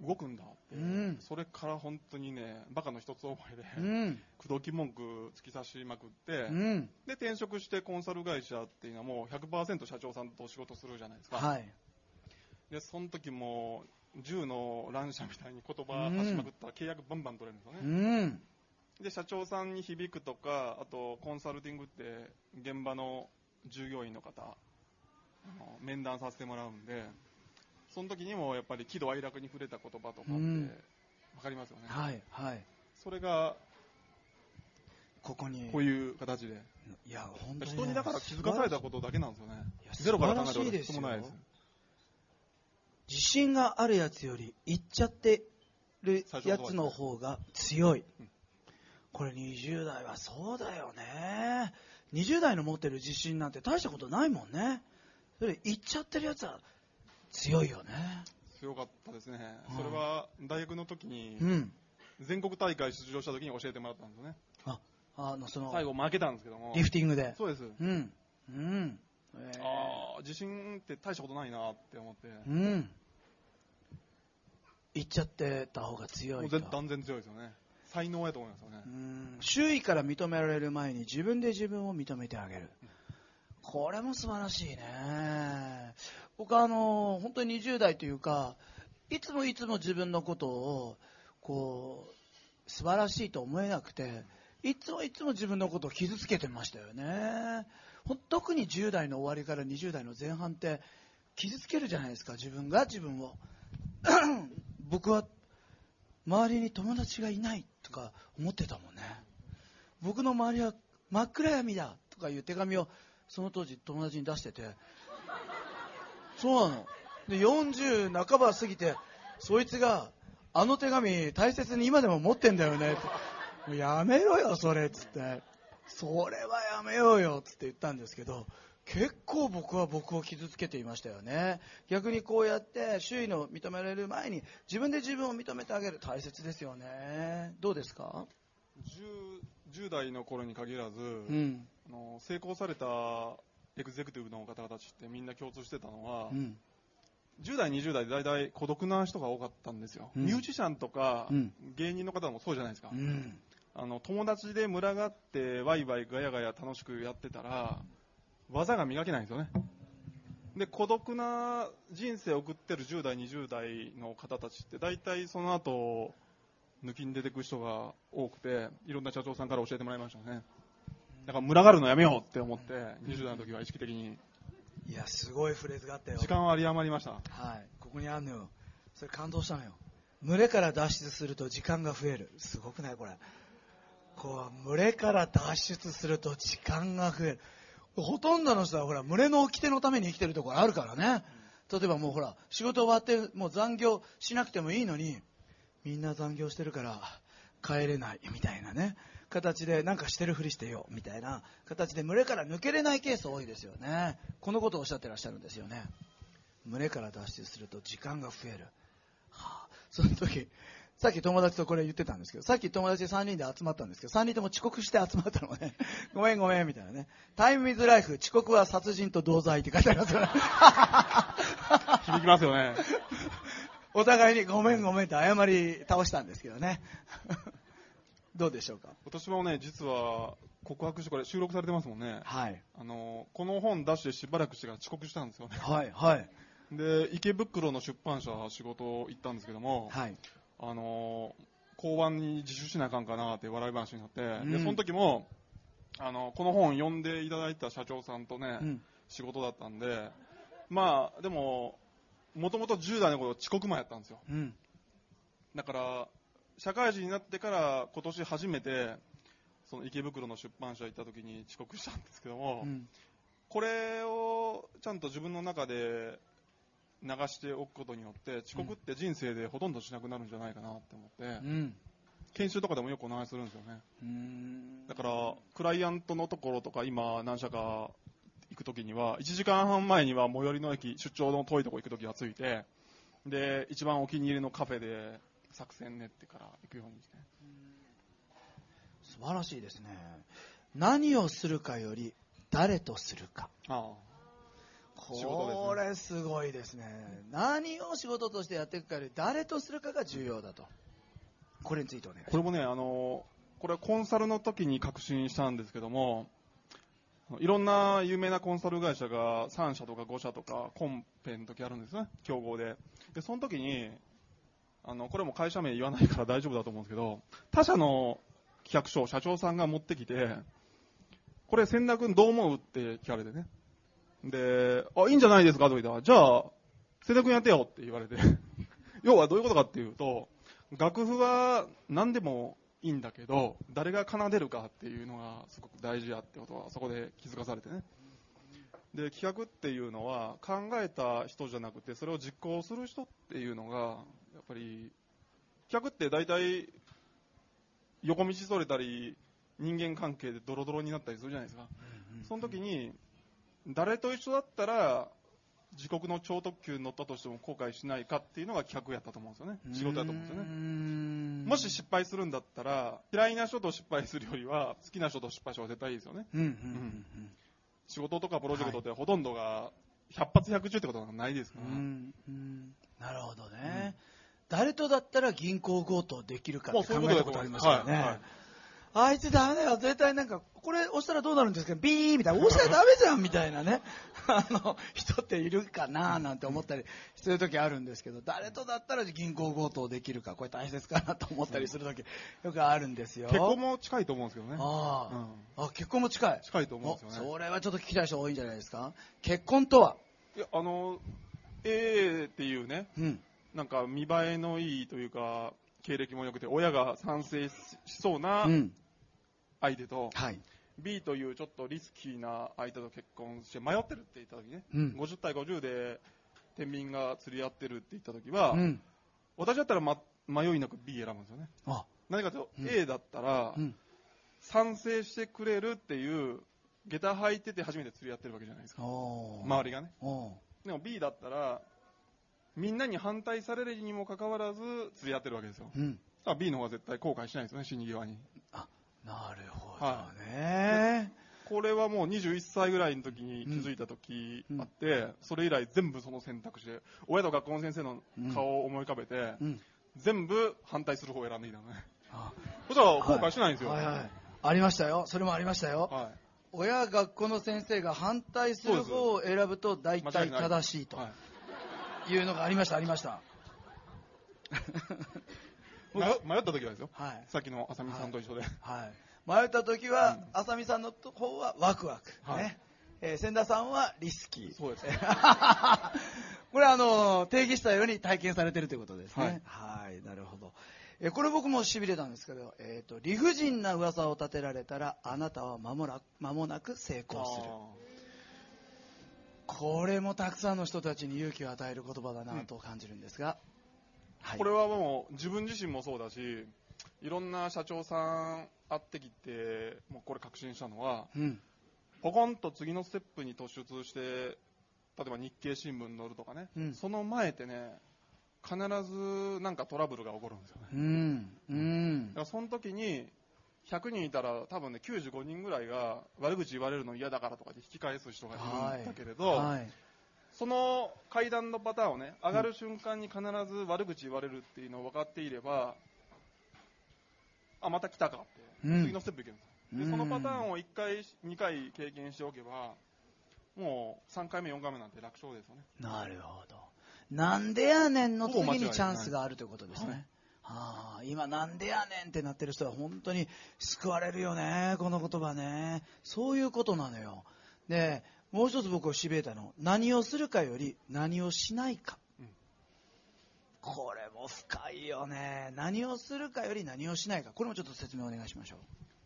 動くんだって、うんそれから本当にね、バカの一つ覚えで、うん。口説き文句突き刺しまくって、うん。で、転職してコンサル会社っていうのはもう100%社長さんと仕事するじゃないですか。はい。で、その時も、銃の乱射みたいに言葉発しまくったら契約バンバン取れるんですようね。ん。で、社長さんに響くとか、あとコンサルティングって現場の従業員の方、面談させてもらうんで、その時にもやっぱり喜怒哀楽に触れた言葉とかってうんわかりますよね。はい。はい。それがここに。こういう形で。いや、本当にね。人にだから気づかされたことだけなんですよねいや。ゼロから考えたこともないです。自信があるやつより言っちゃってるやつの方が強いうん。これ20代はそうだよね。20代の持ってる自信なんて大したことないもんね。それ言っちゃってるやつは強いよね。強かったですねうん。それは大学の時にうん。全国大会出場した時に教えてもらったんですよね。あ、あの、その、最後負けたんですけども。リフティングで。そうです。うん。うん。えーああ、自信って大したことないなって思って。うん。言っちゃってた方が強いと。断然強いですよね。才能やと思いますよねう。ん周囲から認められる前に自分で自分を認めてあげる。これも素晴らしいね。僕はあの、本当に20代というか、いつもいつも自分のことを、こう、素晴らしいと思えなくて、いつもいつも自分のことを傷つけてましたよね。特に10代の終わりから20代の前半って、傷つけるじゃないですか、自分が自分を。僕は周りに友達がいないとか思ってたもんね僕の周りは真っ暗闇だとかいう手紙をその当時友達に出してて。そうなの。で40半ば過ぎてそいつがあの手紙大切に今でも持ってんだよね。ってもうやめろよそれっつって。それはやめようよっつって言ったんですけど結構僕は僕を傷つけていましたよね。逆にこうやって周囲の認められる前に自分で自分を認めてあげる。大切ですよね。どうですか？10, 10代の頃に限らず、うん。あの成功されたエグゼクティブの方々たちってみんな共通してたのは、うん。10代、20代で大体孤独な人が多かったんですよ、うん。ミュージシャンとか、うん。芸人の方もそうじゃないですか、うん。あの友達で群がってワイワイガヤガヤ楽しくやってたら技が磨けないんですよね。で孤独な人生を送ってる10代20代の方たちって大体その後抜きに出てく人が多くていろんな社長さんから教えてもらいましたねだから群がるのやめようって思って20代の時は意識的に。いやすごいフレーズがあったよ。時間は有り余りました。はい。ここにあんのよ。それ感動したのよ。群れから脱出すると時間が増える。すごくないこれ。こう群れから脱出すると時間が増える。ほとんどの人はほら群れの掟のために生きてるところあるからね。例えばもうほら仕事終わってもう残業しなくてもいいのにみんな残業してるから帰れないみたいなね形でなんかしてるふりしてよみたいな形で群れから抜けれないケース多いですよね。このことをおっしゃってらっしゃるんですよね。群れから脱出すると時間が増える、はあ、その時さっき友達とこれ言ってたんですけどさっき友達3人で集まったんですけど3人とも遅刻して集まったのね。ごめんごめんみたいなね。タイムイズライフ遅刻は殺人と同罪って書いてありますよね 響きますよね。お互いにごめんごめんって謝り倒したんですけどねどうでしょうか？私もね実は告白してこれ収録されてますもんね。はい。あのこの本出してしばらくしてから遅刻したんですよね。はいはい。で池袋の出版社仕事行ったんですけども、はい。あの交番に自首しなあかんかなって笑い話になって、うん。でその時もあのこの本読んでいただいた社長さんとね、うん。仕事だったんでまあでももともと10代の頃遅刻魔やったんですよ。うん。だから社会人になってから今年初めてその池袋の出版社行った時に遅刻したんですけども、うん。これをちゃんと自分の中で流しておくことによって遅刻って人生でほとんどしなくなるんじゃないかなって思って、うん。研修とかでもよくお話しするんですよね。うん。だからクライアントのところとか今何社か行く時には1時間半前には最寄りの駅出張の遠いとこ行く時は着いてで一番お気に入りのカフェで作戦練ってから行くようにして。素晴らしいですね。何をするかより誰とするか。あ仕事ですね。これすごいですね。何を仕事としてやっていくかより誰とするかが重要だと。これについてお願いこれもねあのこれはコンサルの時に確信したんですけどもいろんな有名なコンサル会社が3社とか5社とかコンペの時あるんですね。競合で。でその時にあのこれも会社名言わないから大丈夫だと思うんですけど他社の企画書を社長さんが持ってきてこれ千田君どう思うって聞かれてね。であいいんじゃないですかと言ったらじゃあ千田君やってよって言われて 要はどういうことかっていうと楽譜は何でもいいんだけど誰が奏でるかっていうのがすごく大事やってことはそこで気づかされてね。で企画っていうのは考えた人じゃなくてそれを実行する人っていうのがやっぱり企画って大体横道それたり人間関係でドロドロになったりするじゃないですか。その時に誰と一緒だったら自国の超特急に乗ったとしても後悔しないかっていうのが企画やったと思うんですよね。仕事やと思うんですよね。ねもし失敗するんだったら嫌いな人と失敗するよりは好きな人と失敗した方が絶対いいですよね。うんうんうん仕事とかプロジェクトってほとんどが100発100中ってことはないですから、うんうん。なるほどね、誰とだったら銀行強盗できるかって考えたことありますよね、はいはい。あいつダメだよ。絶対なんかこれ押したらどうなるんですか？ビーみたいな。押したらダメじゃんみたいなね。あの人っているかななんて思ったりする時あるんですけど誰とだったら銀行強盗できるかこれ大切かなと思ったりする時よくあるんですよ。結婚も近いと思うんですけどね。ああ、うん。あ結婚も近い。近いと思うんですよね。おそれはちょっと聞きたい人多いんじゃないですか？結婚とは？いやあの A っていうねうんなんか見栄えのいいというか経歴も良くて親が賛成しそうなうん。相手と、はい。B というちょっとリスキーな相手と結婚して迷ってるって言った時ね、うん。50対50で天秤が釣り合ってるって言った時は、うん。私だったら、ま、迷いなく B 選ぶんですよね。あ。何かというと、うん。A だったら、うん。賛成してくれるっていう下駄履いてて初めて釣りやってるわけじゃないですか。おー。周りがね。おー。でも B だったら、みんなに反対されるにもかかわらず釣りやってるわけですよ。うん。だから B の方が絶対後悔しないですよね、死に際に。なるほどはね。これはもう21歳ぐらいの時に気づいた時あって、それ以来全部その選択肢で、親と学校の先生の顔を思い浮かべて、うん。全部反対する方を選んできたのね。あそしたら後悔しないんですよ。はいはい。ありましたよ。それもありましたよ。はい親、学校の先生が反対する方を選ぶと大体正しいとはいいうのがありました、ありました。迷迷った時はですよ。はい。さっきの浅見さんと一緒で。はい。迷った時は、浅見さんの方はワクワク。はいね。えー千田さんはリスキー。そうです。これあの、定義したように体験されてるということですね。はい。なるほど。えーこれ僕も痺れたんですけど、えっ、と、理不尽な噂を立てられたら、あなたは間もな間もなく成功する。これもたくさんの人たちに勇気を与える言葉だなと感じるんですが。はい。これはもう自分自身もそうだし、いろんな社長さん会ってきて、もうこれ確信したのは、うん。ポコンと次のステップに突出して、例えば日経新聞に載るとかね、うんその前ってね、必ずなんかトラブルが起こるんですよね。うん。うんだか。らその時に、100人いたら多分ね、95人ぐらいが悪口言われるの嫌だからとかで引き返す人がいるんだけれど、はい。その階段のパターンをね、上がる瞬間に必ず悪口言われるっていうのを分かっていれば、あ、また来たかって、うん次のステップいけるんですうんそのパターンを1回、2回経験しておけば、もう3回目、4回目なんて楽勝ですよね。なるほど。なんでやねんの次にチャンスがあるということですね。はいはあ、今なんでやねんってなってる人は本当に救われるよね、この言葉ね。そういうことなのよ。で、もう一つ僕をしびれたの。何をするかより何をしないか。うんこれも深いよね。何をするかより何をしないか。これもちょっと説明お願いしましょ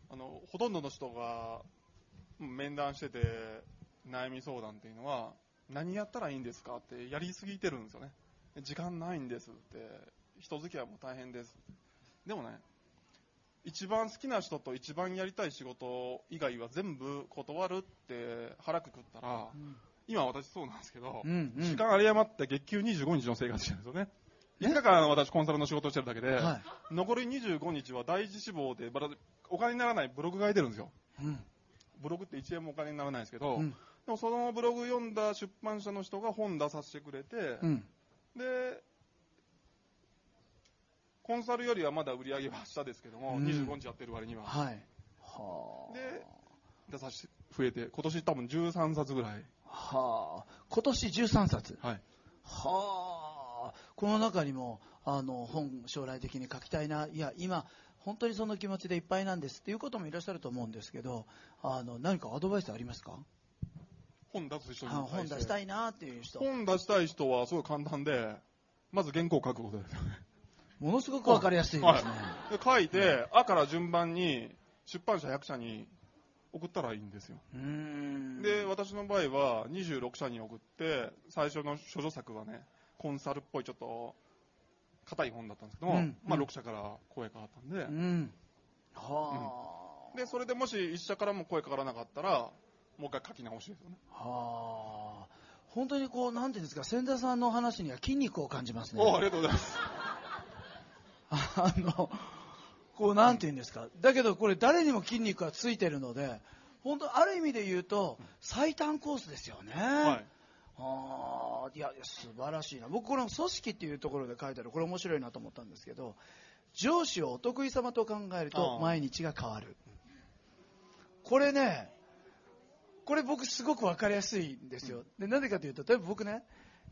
あの、ほとんどの人がうん面談してて悩み相談っていうのは、何やったらいいんですかってやりすぎてるんですよね。時間ないんですって、人付き合いも大変です。でもね、一番好きな人と一番やりたい仕事以外は全部断るって腹くくったら、今私そうなんですけど、う。うん、うん。時間有り余って月給25日の生活してるんですよね。5日間私コンサルの仕事をしてるだけで、は残り25日は第一志望でお金にならないブログが出てるんですよ。い。うん。ブログって1円もお金にならないですけど、うんでもそのブログ読んだ出版社の人が本出させてくれて、うん。で、コンサルよりはまだ売り上げは下ですけども、うん25日やってる割には。はい。はあ。で、出させて、増えて、今年多分13冊ぐらい。はあ。今年13冊？はい。はあ。この中にも、あの、本、将来的に書きたいな。いや、今、本当にその気持ちでいっぱいなんですっていうこともいらっしゃると思うんですけど、あの、何かアドバイスありますか？本出す人に本出したいなっていう人。本出したい人はすごい簡単で、まず原稿を書くことですよね。ものすごくわかりやすいですね。で書いて、あから順番に出版社100社に送ったらいいんですよ。で、私の場合は26社に送って、最初の処女作はね、コンサルっぽいちょっと硬い本だったんですけども、うんまあうん6社から声かかったんで、うん。はあ。で、それでもし1社からも声かからなかったら、もう一回書き直しですよね。はあ。本当にこう、なんていうんですか、千田さんの話には筋肉を感じますね。おありがとうございます。あの、こう、なんて言うんですか。だけど、これ、誰にも筋肉がついてるので、本当、ある意味で言うと、最短コースですよね。はい。ああ、いや、素晴らしいな。僕、この組織っていうところで書いてある、これ面白いなと思ったんですけど、上司をお得意様と考えると毎日が変わる。これね、これ僕すごくわかりやすいんですよ。で、なぜかというと、例えば僕ね、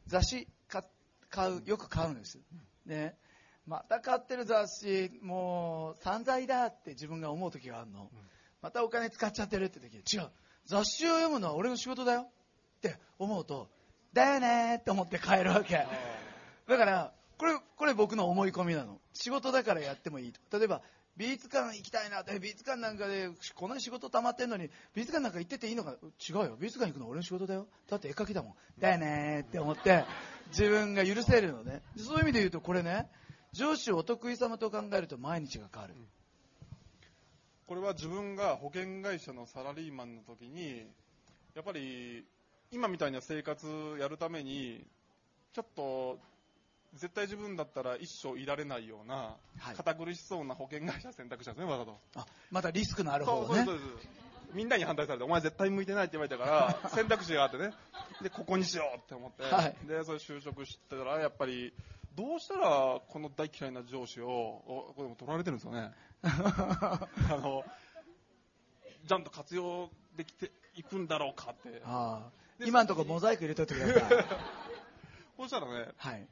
雑誌か買う、よく買うんです。ね、また買ってる雑誌、もう散財だって自分が思う時があるの。またお金使っちゃってるって時違う。雑誌を読むのは俺の仕事だよって思うと、だよねーって思って帰るわけ。だから、これ、これ僕の思い込みなの。仕事だからやってもいいと。例えば、美術館行きたいなって、美術館なんかで、こんなに仕事溜まってんのに、美術館なんか行ってていいのか違うよ。美術館行くの俺の仕事だよ。だって絵描きだもん。だよねーって思って、自分が許せるのね。そういう意味で言うと、これね、上司をお得意様と考えると毎日が変わる。これは自分が保険会社のサラリーマンの時にやっぱり今みたいな生活やるためにちょっと絶対自分だったら一生いられないような、はい。堅苦しそうな保険会社選択したんですねわざと。あまたリスクのあるそう方をね。そうですそうです。みんなに反対されてお前絶対向いてないって言われたから 選択肢があってね。でここにしようって思って、はい。でそれ就職してたらやっぱりどうしたらこの大嫌いな上司をおこれも取られてるんですよね。あのちゃんと活用できていくんだろうかって。あ今のところモザイク入れといてください。そしたらねはい。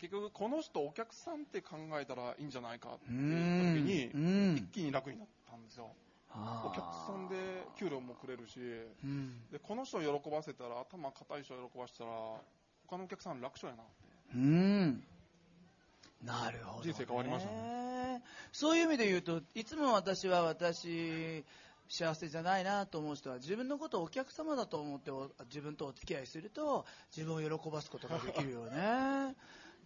結局この人お客さんって考えたらいいんじゃないかってういうん時にうん。一気に楽になったんですよ。お客さんで給料もくれるしうん。でこの人を喜ばせたら頭固い人を喜ばせたら他のお客さん楽勝やなって。うんなるほど、ね、人生変わりましたそういう意味で言うといつも私は私幸せじゃないなと思う人は自分のことをお客様だと思ってお自分とお付き合いすると自分を喜ばすことができるよね。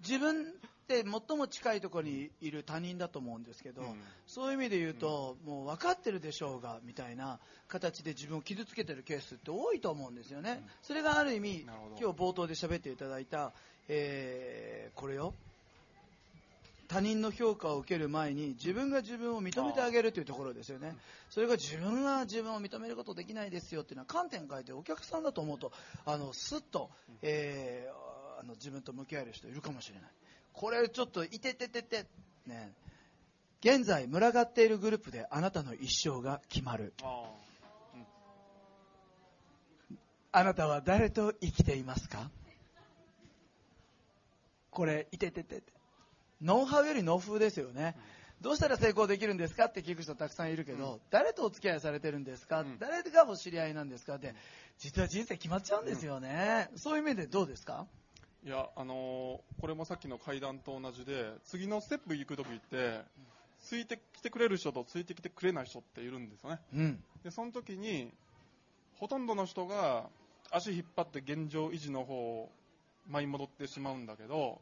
自分って最も近いところにいる他人だと思うんですけど、うん。そういう意味で言うと、もう分かってるでしょうがみたいな形で自分を傷つけてるケースって多いと思うんですよね、それがある意味今日冒頭で喋っていただいた、えーこれよ他人の評価を受ける前に自分が自分を認めてあげるというところですよね、それが自分は自分を認めることできないですよっていうのは観点変えてお客さんだと思うとあのスッと、えーあの自分と向き合える人いるかもしれない。これちょっといててててね。現在群がっているグループであなたの一生が決まる。ああなたは誰と生きていますか？これいててててノウハウよりノウ風ですよね、どうしたら成功できるんですかって聞く人たくさんいるけど、うん。誰とお付き合いされてるんですか、うん。誰がお知り合いなんですか？って実は人生決まっちゃうんですよね、そういう意味でどうですか？いやあのーこれもさっきの階段と同じで次のステップ行く時ってついてきてくれる人とついてきてくれない人っているんですよね。うん。でその時にほとんどの人が足引っ張って現状維持の方を舞い戻ってしまうんだけど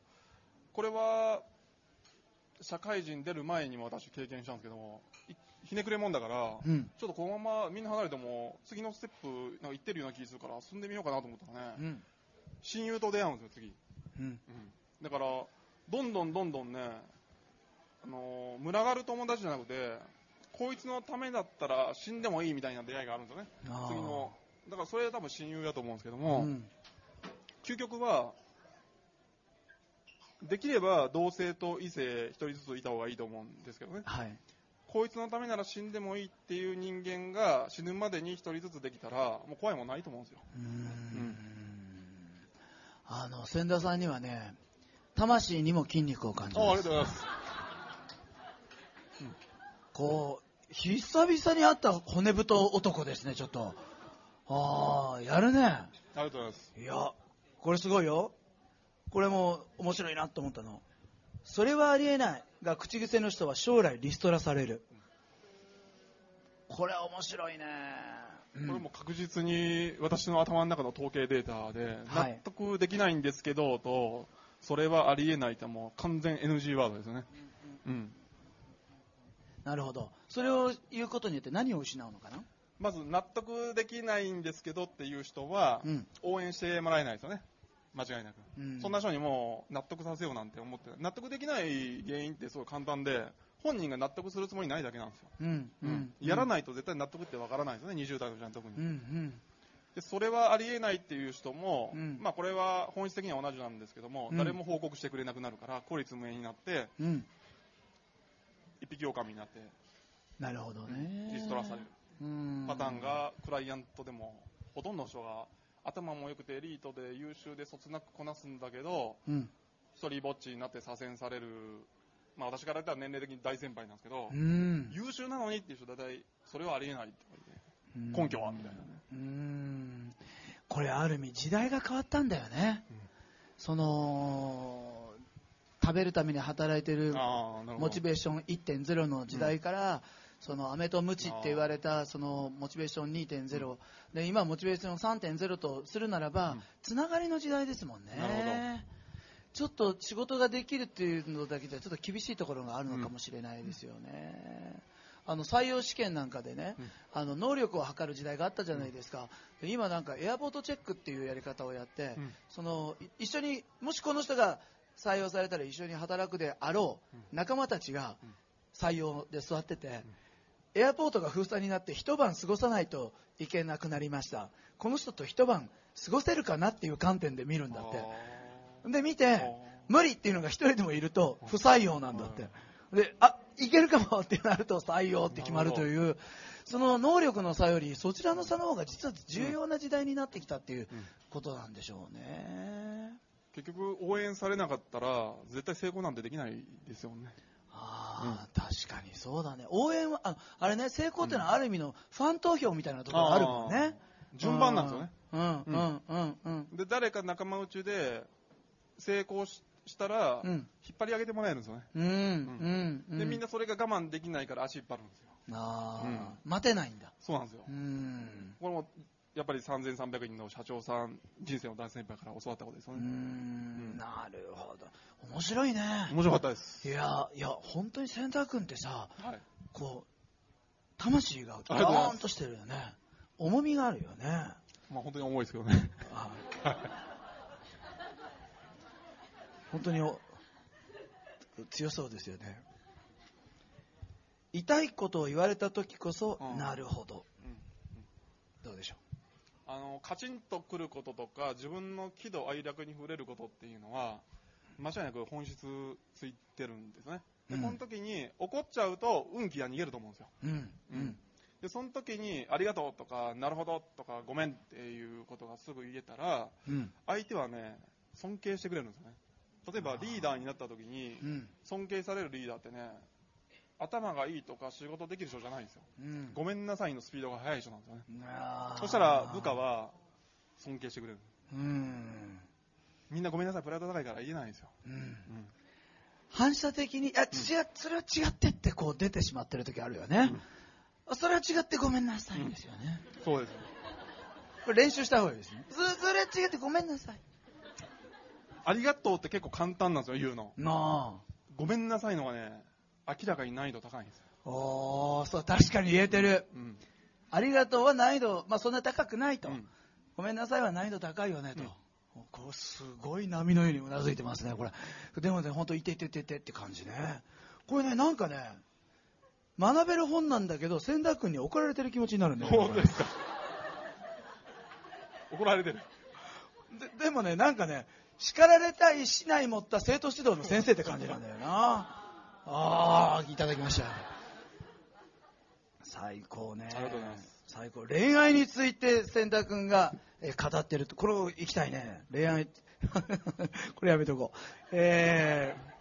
これは社会人出る前にも私経験したんですけどもいひねくれもんだから、うん。ちょっとこのままみんな離れても次のステップなんか行ってるような気がするから進んでみようかなと思ったらね、うん。親友と出会うんですよ次、うん。うん、だからどんどんどんどんねあのー群がる友達じゃなくてこいつのためだったら死んでもいいみたいな出会いがあるんですよね。次のだからそれ多分親友だと思うんですけども、うん。究極はできれば同性と異性一人ずついた方がいいと思うんですけどね。はい。こいつのためなら死んでもいいっていう人間が死ぬまでに一人ずつできたらもう怖いもんないと思うんですよ。うーん。あの千田さんにはね魂にも筋肉を感じあありますがとうございます。こう久々に会った骨太男ですねちょっと。ああやるね。ありがとうございます。いやこれすごいよこれも面白いなと思ったの。それはありえない。が口癖の人は将来リストラされる。これは面白いね。これも確実に私の頭の中の統計データで、はい。納得できないんですけどと、それはありえないってもう完全 NG ワードですよね。うん。なるほど。それを言うことによって何を失うのかな？まず納得できないんですけどっていう人は、うん。応援してもらえないですよね。間違いなく。うん。そんな人にも納得させようなんて思って納得できない原因ってすごい簡単で、本人が納得するつもりないだけなんですよ。うんうん。やらないと絶対納得ってわからないですよね、20代の人は特に。うんうん。でそれはありえないっていう人も、うん。まあ、これは本質的には同じなんですけども、うん。誰も報告してくれなくなるから効率無縁になってうん。一匹狼になってなるほどね。リストラされる。うん。パターンがクライアントでもほとんどの人が頭も良くてエリートで優秀でそつなくこなすんだけどうん。一人ぼっちになって左遷される、まあ、私から言ったら年齢的に大先輩なんですけど、うん。優秀なのにっていう人大体それはありえないって言われてうん。根拠はみたいな。ねうん。これある意味時代が変わったんだよね、うん。その食べるために働いてるモチベーション1.0の時代から、その飴とムチって言われたそのモチベーション2.0、で今モチベーション3.0とするならば、うん。つながりの時代ですもんね。ちょっと仕事ができるっていうのだけじゃちょっと厳しいところがあるのかもしれないですよね、あの採用試験なんかでね、うん。あの能力を測る時代があったじゃないですか、で今なんかエアポートチェックっていうやり方をやって、うん。そのい一緒にもしこの人が採用されたら一緒に働くであろう仲間たちが採用で座ってて、エアポートが封鎖になって一晩過ごさないといけなくなりました。この人と一晩過ごせるかなっていう観点で見るんだって。で見て無理っていうのが一人でもいると不採用なんだって。であいけるかもってなると採用って決まるというその能力の差よりそちらの差の方が実は重要な時代になってきたっていうことなんでしょうね。結局応援されなかったら絶対成功なんてできないですよねああ、確かにそうだね。応援はああれね成功っていうのはある意味のファン投票みたいなところがあるもんね。順番なんですよね。うんうんうん。うんで誰か仲間内で成功ししたら、うん。引っ張り上げてもらえるんですよね、うんうんうん。でみんなそれが我慢できないから足引っ張るんですよ。ああ、うん。待てないんだ。そうなんですよ、うん。これもやっぱり3300人の社長さん人生の大先輩から教わったことですようね、ん。なるほど。面白いね。面白かったです。いやいや本当にセンター君ってさはい。こう魂がドーンとしてるよね。重みがあるよね。まあ本当に重いですけどね。あ本当にお強そうですよね。痛いことを言われた時こそ、うん。なるほど。うん。どうでしょあのカチンとくることとか自分の喜怒哀楽に触れることっていうのは間違いなく本質ついてるんですね。で、うん。この時に怒っちゃうと運気が逃げると思うんですよ。ううん。うん。でその時にありがとうとかなるほどとかごめんっていうことがすぐ言えたらうん。相手はね尊敬してくれるんですよね。例えばリーダーになった時にうん。尊敬されるリーダーってね頭がいいとか仕事できる人じゃないんですよ。うん。ごめんなさいのスピードが速い人なんですよね。そしたら部下は尊敬してくれる。うん。みんなごめんなさいプライド高いから言えないんですよ、うん。うん。反射的にあ違うそれは違ってってこう出てしまってる時あるよね、あそれは違ってごめんなさいですよね、そうですこれ練習した方がいいですね。そそれは違ってごめんなさい。ありがとうって結構簡単なんですよ言うの。なごめんなさいのがね明らかに難易度高いんです。おーそう確かに言えてる。うん。ありがとうは難易度、まあ、そんな高くないと、うん。ごめんなさいは難易度高いよねと、うん。これすごい波のようにうなずいてますねこれ。でもね本当いててててって感じね。これねなんかね学べる本なんだけど千田君に怒られてる気持ちになるんだよね本当ですか？怒られてる。ででもねなんかね叱られたいしない持った生徒指導の先生って感じなんだよなああいただきました。最高ね。ありがとうございます。最高。恋愛について千田君がえー語ってると。これを行きたいね。恋愛。これやめとこう。えー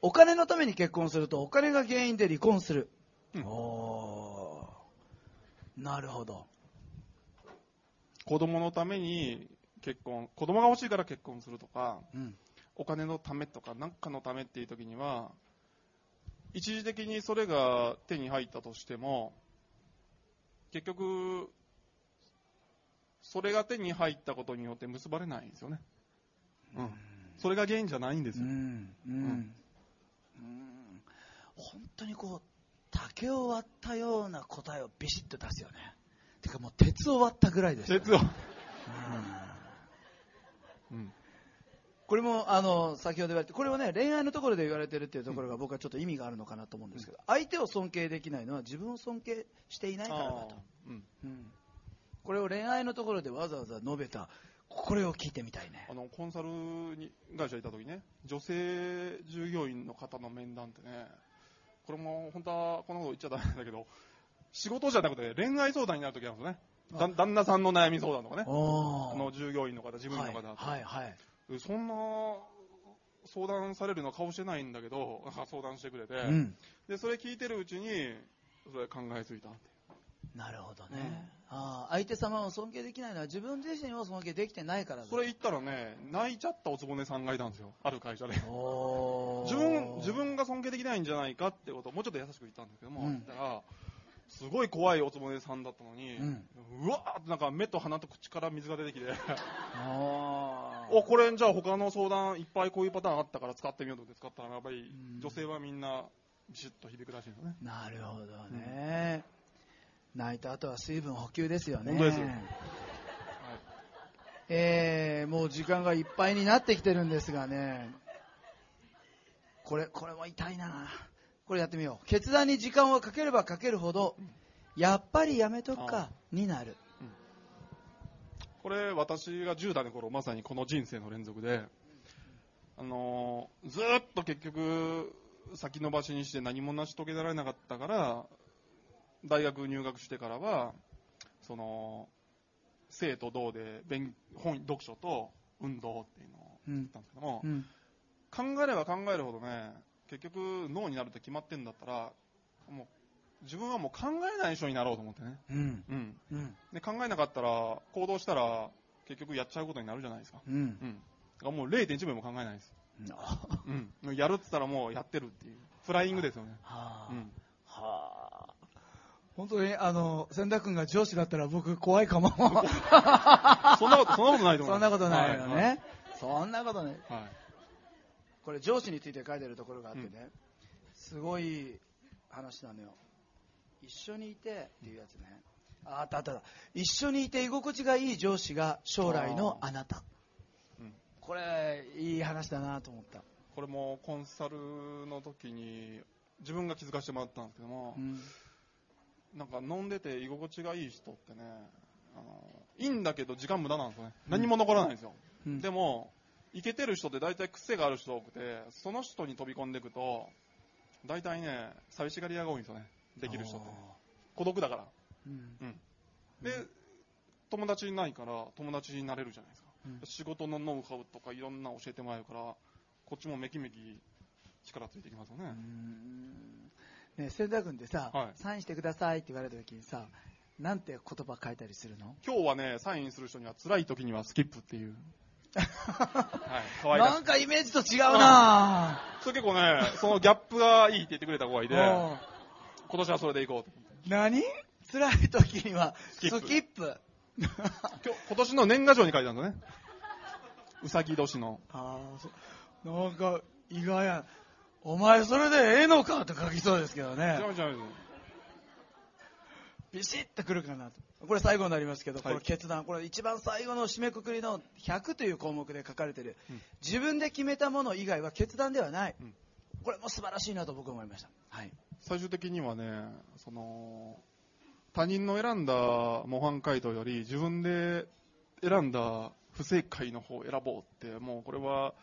お金のために結婚するとお金が原因で離婚する、うん。おー。なるほど。子供のために結婚子供が欲しいから結婚するとかうん。お金のためとか何かのためっていう時には一時的にそれが手に入ったとしても結局それが手に入ったことによって結ばれないんですよね、うん、それが原因じゃないんですよ、うん。うん。うん。本当にこう竹を割ったような答えをビシッと出すよね。てかもう鉄を割ったぐらいですよ、鉄を、うん。うんこれもあの先ほど言われてこれはね恋愛のところで言われてるっていうところが僕はちょっと意味があるのかなと思うんですけど相手を尊敬できないのは自分を尊敬していないからだと。うん。うん。これを恋愛のところでわざわざ述べたこれを聞いてみたいね。あのコンサルに会社にいた時ね女性従業員の方の面談ってねこれも本当はこんなこと言っちゃダメなんだけど仕事じゃなくて恋愛相談になる時あるんですよね。だ旦那さんの悩み相談とかね。おあの従業員の方事務員の方、はいはいはいそんな相談されるの顔してないんだけど 相談してくれて、うん。でそれ聞いてるうちにそれ考えついたってなるほどね、ああ相手様を尊敬できないのは自分自身を尊敬できてないからだ。それ言ったらね泣いちゃったおつぼねさんがいたんですよ。ある会社で。自分自分が尊敬できないんじゃないかってこと。をもうちょっと優しく言ったんですけども、うん。言ったらすごい怖いおつぼねさんだったのに、うん。うわーってなんか目と鼻と口から水が出てきて。あーおこれじゃあ他の相談いっぱいこういうパターンあったから使ってみようと思って使ったらやっぱりうん女性はみんなビシッと響くらしいんですよね。なるほどね。泣いた後は水分補給ですよね。本当ですはい。えー、もう時間がいっぱいになってきてるんですがね。これ、これも痛いな。これやってみよう。決断に時間をかければかけるほど、やっぱりやめとくか、になる。これ、私が10代の頃、まさにこの人生の連続で、あのーずーっと結局、先延ばしにして何も成し遂げられなかったから、大学入学してからは、その、生と同で勉本、読書と運動っていうのをうんやったんですけども、うん。考えれば考えるほどね、結局脳になるって決まってんだったら、もう自分はもう考えない人になろうと思ってね。うん。うん。うん。で考えなかったら、行動したら、結局やっちゃうことになるじゃないですか。うん。うん。だからもう0.1秒も考えないです。あうん。やるって言ったらもうやってるっていう。フライングですよね。はあうん。はあ。本当に、あの、千田君が上司だったら僕怖いかも。そんなこと、そんなことないと思う。そんなことないよはいね。そんなことない。はい。これ上司について書いてるところがあってね、すごい話なのよ。一緒にいてっていうやつね。ああったあったあった。一緒にいて居心地がいい上司が将来のあなた。うんこれ、いい話だなと思った。これもコンサルの時に、自分が気づかせてもらったんですけどもう、ん。なんか飲んでて居心地がいい人ってね、あのいいんだけど時間無駄なんですよね。何も残らないんですよ。うんでも、イケてる人って大体癖がある人多くて、その人に飛び込んでいくと、大体ね、寂しがり屋が多いんですよね。できる人って。孤独だから。うんで、友達いないから友達になれるじゃないですか。うん仕事のノウハウとかいろんな教えてもらえるから、こっちもめきめき力ついてきますよね。うんね千田君ってさ、はいサインしてくださいって言われた時にさ、なんて言葉書いたりするの？今日はね、サインする人には辛い時にはスキップっていう。はい、可愛らしないん。かイメージと違うなそれ結構ね、そのギャップがいいって言ってくれた子がいて、うん今年はそれでいこうと。何？辛い時にはススキップ。今日、今年の年賀状に書いてあるんですよね。うさぎ年の。ああなんか意外やお前それでええのかと書きそうですけど違ねう違う違う。ビシッとくるかなと。これ最後になりますけど、はい。この決断。これ一番最後の締めくくりの100という項目で書かれてる、うん。自分で決めたもの以外は決断ではない、うん。これも素晴らしいなと僕は思いました。はい最終的にはね、その、他人の選んだ模範解答より自分で選んだ不正解の方を選ぼうって、もうこれは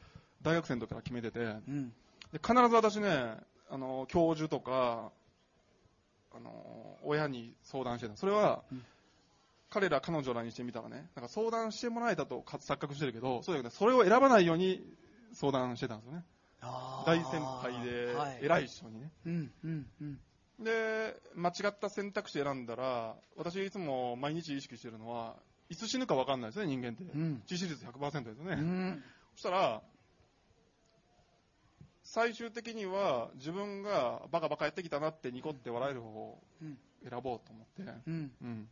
大学生の時から決めてて、うんで必ず私ね、あの、教授とか、あの、親に相談してた。それは、うん彼ら彼女らにしてみたらね、なんか相談してもらえたとか錯覚してるけど、そうじゃなくて、それを選ばないように相談してたんですよね。大先輩ではい。偉い人にね。うんうんうん。で、間違った選択肢選んだら、私いつも毎日意識してるのは、いつ死ぬか分かんないですね、人間って。うん。致死率100%ですよね。うん。そしたら、最終的には自分がバカバカやってきたなってニコって笑える方をうん。選ぼうと思って、うん。うん。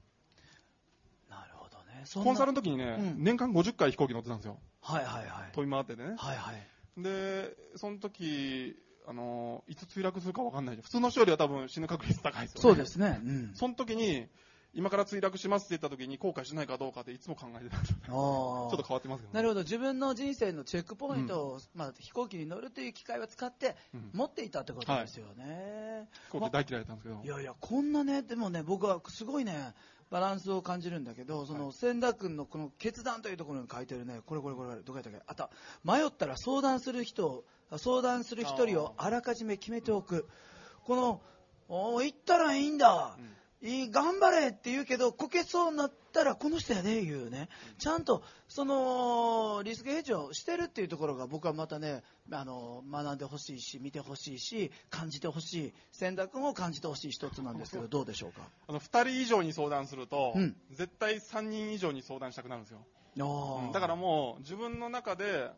なるほどね。コンサルの時にね、うん。年間50回飛行機乗ってたんですよ。はいはいはい。飛び回っててね。はいはいで、その時、あの、いつ墜落するか分かんないじゃん。普通の人よりは多分死ぬ確率高いですよね。そうですねうんその時に、今から墜落しますって言った時に後悔しないかどうかっていつも考えてた。ちちょっと変わってますけど、ね。なるほど自分の人生のチェックポイントを、まあ、飛行機に乗るという機会を使ってうん持っていたってことですよね、飛行機大嫌いだったんですけど。いやいやこんなねでもね僕はすごいねバランスを感じるんだけどその、はい千田君のこの決断というところに書いてるね。これこれこれこれどこやったっけ？あった迷ったら相談する人を相談する一人をあらかじめ決めておく。このお行ったらいいんだ、うんいい頑張れって言うけどこけそうになったらこの人やで言うねちゃんとそのリスクヘッジをしてるっていうところが僕はまたねあの学んでほしいし見てほしいし感じてほしい千田君を感じてほしい一つなんですけどどうでしょうか？あの、二人以上に相談すると、うん絶対三人以上に相談したくなるんですよ。うんだからもう、自分の中で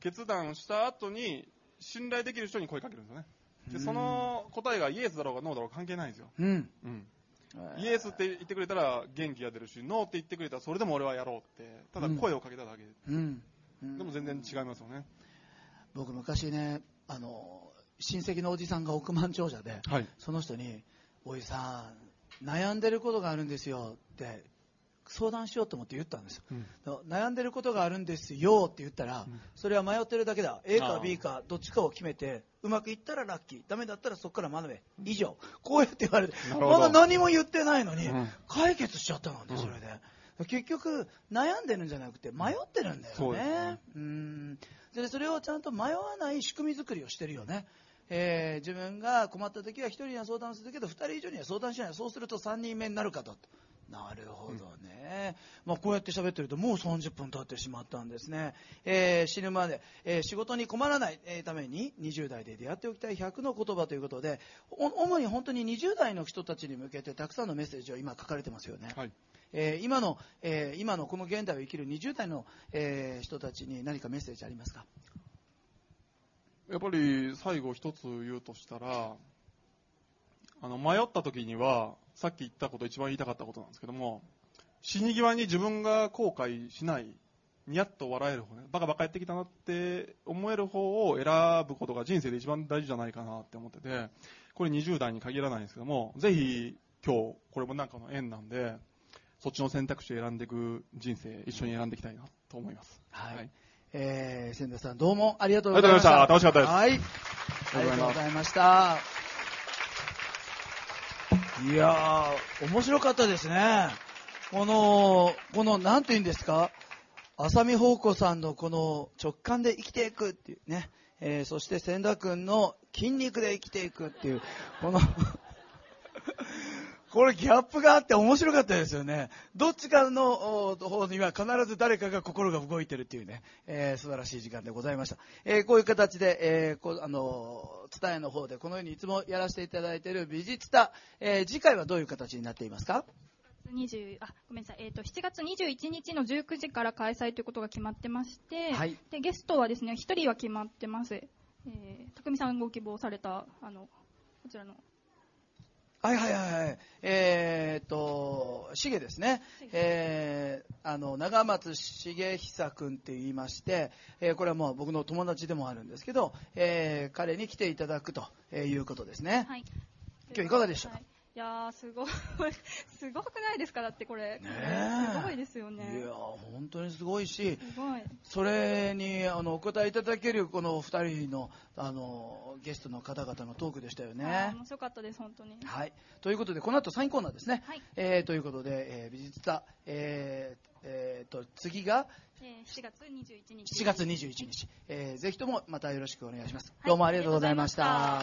決断した後に、信頼できる人に声かけるんですよね。で、その答えがイエスだろうがノーだろうが関係ないんですよ。うんうん。イエスって言ってくれたら元気が出るし、ノーって言ってくれたらそれでも俺はやろうって、ただ声をかけただけ。うんうんでも全然違いますよね。僕昔ねあの親戚のおじさんが億万長者で、はい。その人に、おじさん、悩んでることがあるんですよって、相談しようと思って言ったんですよ。うん。悩んでることがあるんですよって言ったら、うん。それは迷ってるだけだ。A か B かどっちかを決めてうまくいったらラッキーダメだったらそこから学べ以上。こうやって言われてまだ何も言ってないのに、うん。解決しちゃったのでそれで、結局悩んでるんじゃなくて迷ってるんだよね。うん。でそれをちゃんと迷わない仕組み作りをしてるよね。えー自分が困った時は1人には相談するけど2人以上には相談しない。そうすると3人目になるかとなるほどね、まあ、こうやって喋ってるともう30分経ってしまったんですね、えー死ぬまで、えー仕事に困らない、えーために20代で出会っておきたい100の言葉ということでお主に本当に20代の人たちに向けてたくさんのメッセージを今書かれてますよね、はい。えー今の、えー今のこの現代を生きる20代の、えー人たちに何かメッセージありますか？やっぱり最後一つ言うとしたら、あの、迷った時には、さっき言ったこと一番言いたかったことなんですけども、死に際に自分が後悔しない、ニヤッと笑える方ね、バカバカやってきたなって思える方を選ぶことが人生で一番大事じゃないかなって思ってて、これ20代に限らないんですけども、ぜひ今日、これもなんかの縁なんで、そっちの選択肢を選んでいく人生、一緒に選んでいきたいなと思います。はい。えー、千田さんどうもありがとうございました。ありがとうございました。はいありがとうござい。ありがとうございましたいやー面白かったですね。このこのなんて言うんですか？浅見宝子さんのこの直感で生きていくっていうね、えーそして千田君の筋肉で生きていくっていうこのこれギャップがあって面白かったですよね。どっちかのお方には必ず誰かが心が動いてるっていうね、えー素晴らしい時間でございました。えーこういう形で、えーこうあのー、伝えの方でこのようにいつもやらせていただいている美術タ、えー次回はどういう形になっていますか？20あごめんなさい、えー、と7月21日の19時から開催ということが決まってまして、はい。でゲストはですね1人は決まってます、えー、匠さんご希望されたあのこちらのはいはいはいはい。えーっと、しげですね。えーあの、長松茂久君って言いまして、えーこれはもう僕の友達でもあるんですけど、えー彼に来ていただくということですね。はい今日いかがでしたか？はいいやーすごい。すごくないですか？だってこれ、ねえ。すごいですよいねや本当にすごいし、すごい。それにあのお答えいただけるこの2人のあのゲストの方々のトークでしたよね。面白かったです本当に。はい、ということで、この後サインコーナーですね。はい。えーということで、えー美術座、えーえーと次がえー7月21日。7月21日、えーぜひともまたよろしくお願いします。はい。どうもありがとうございました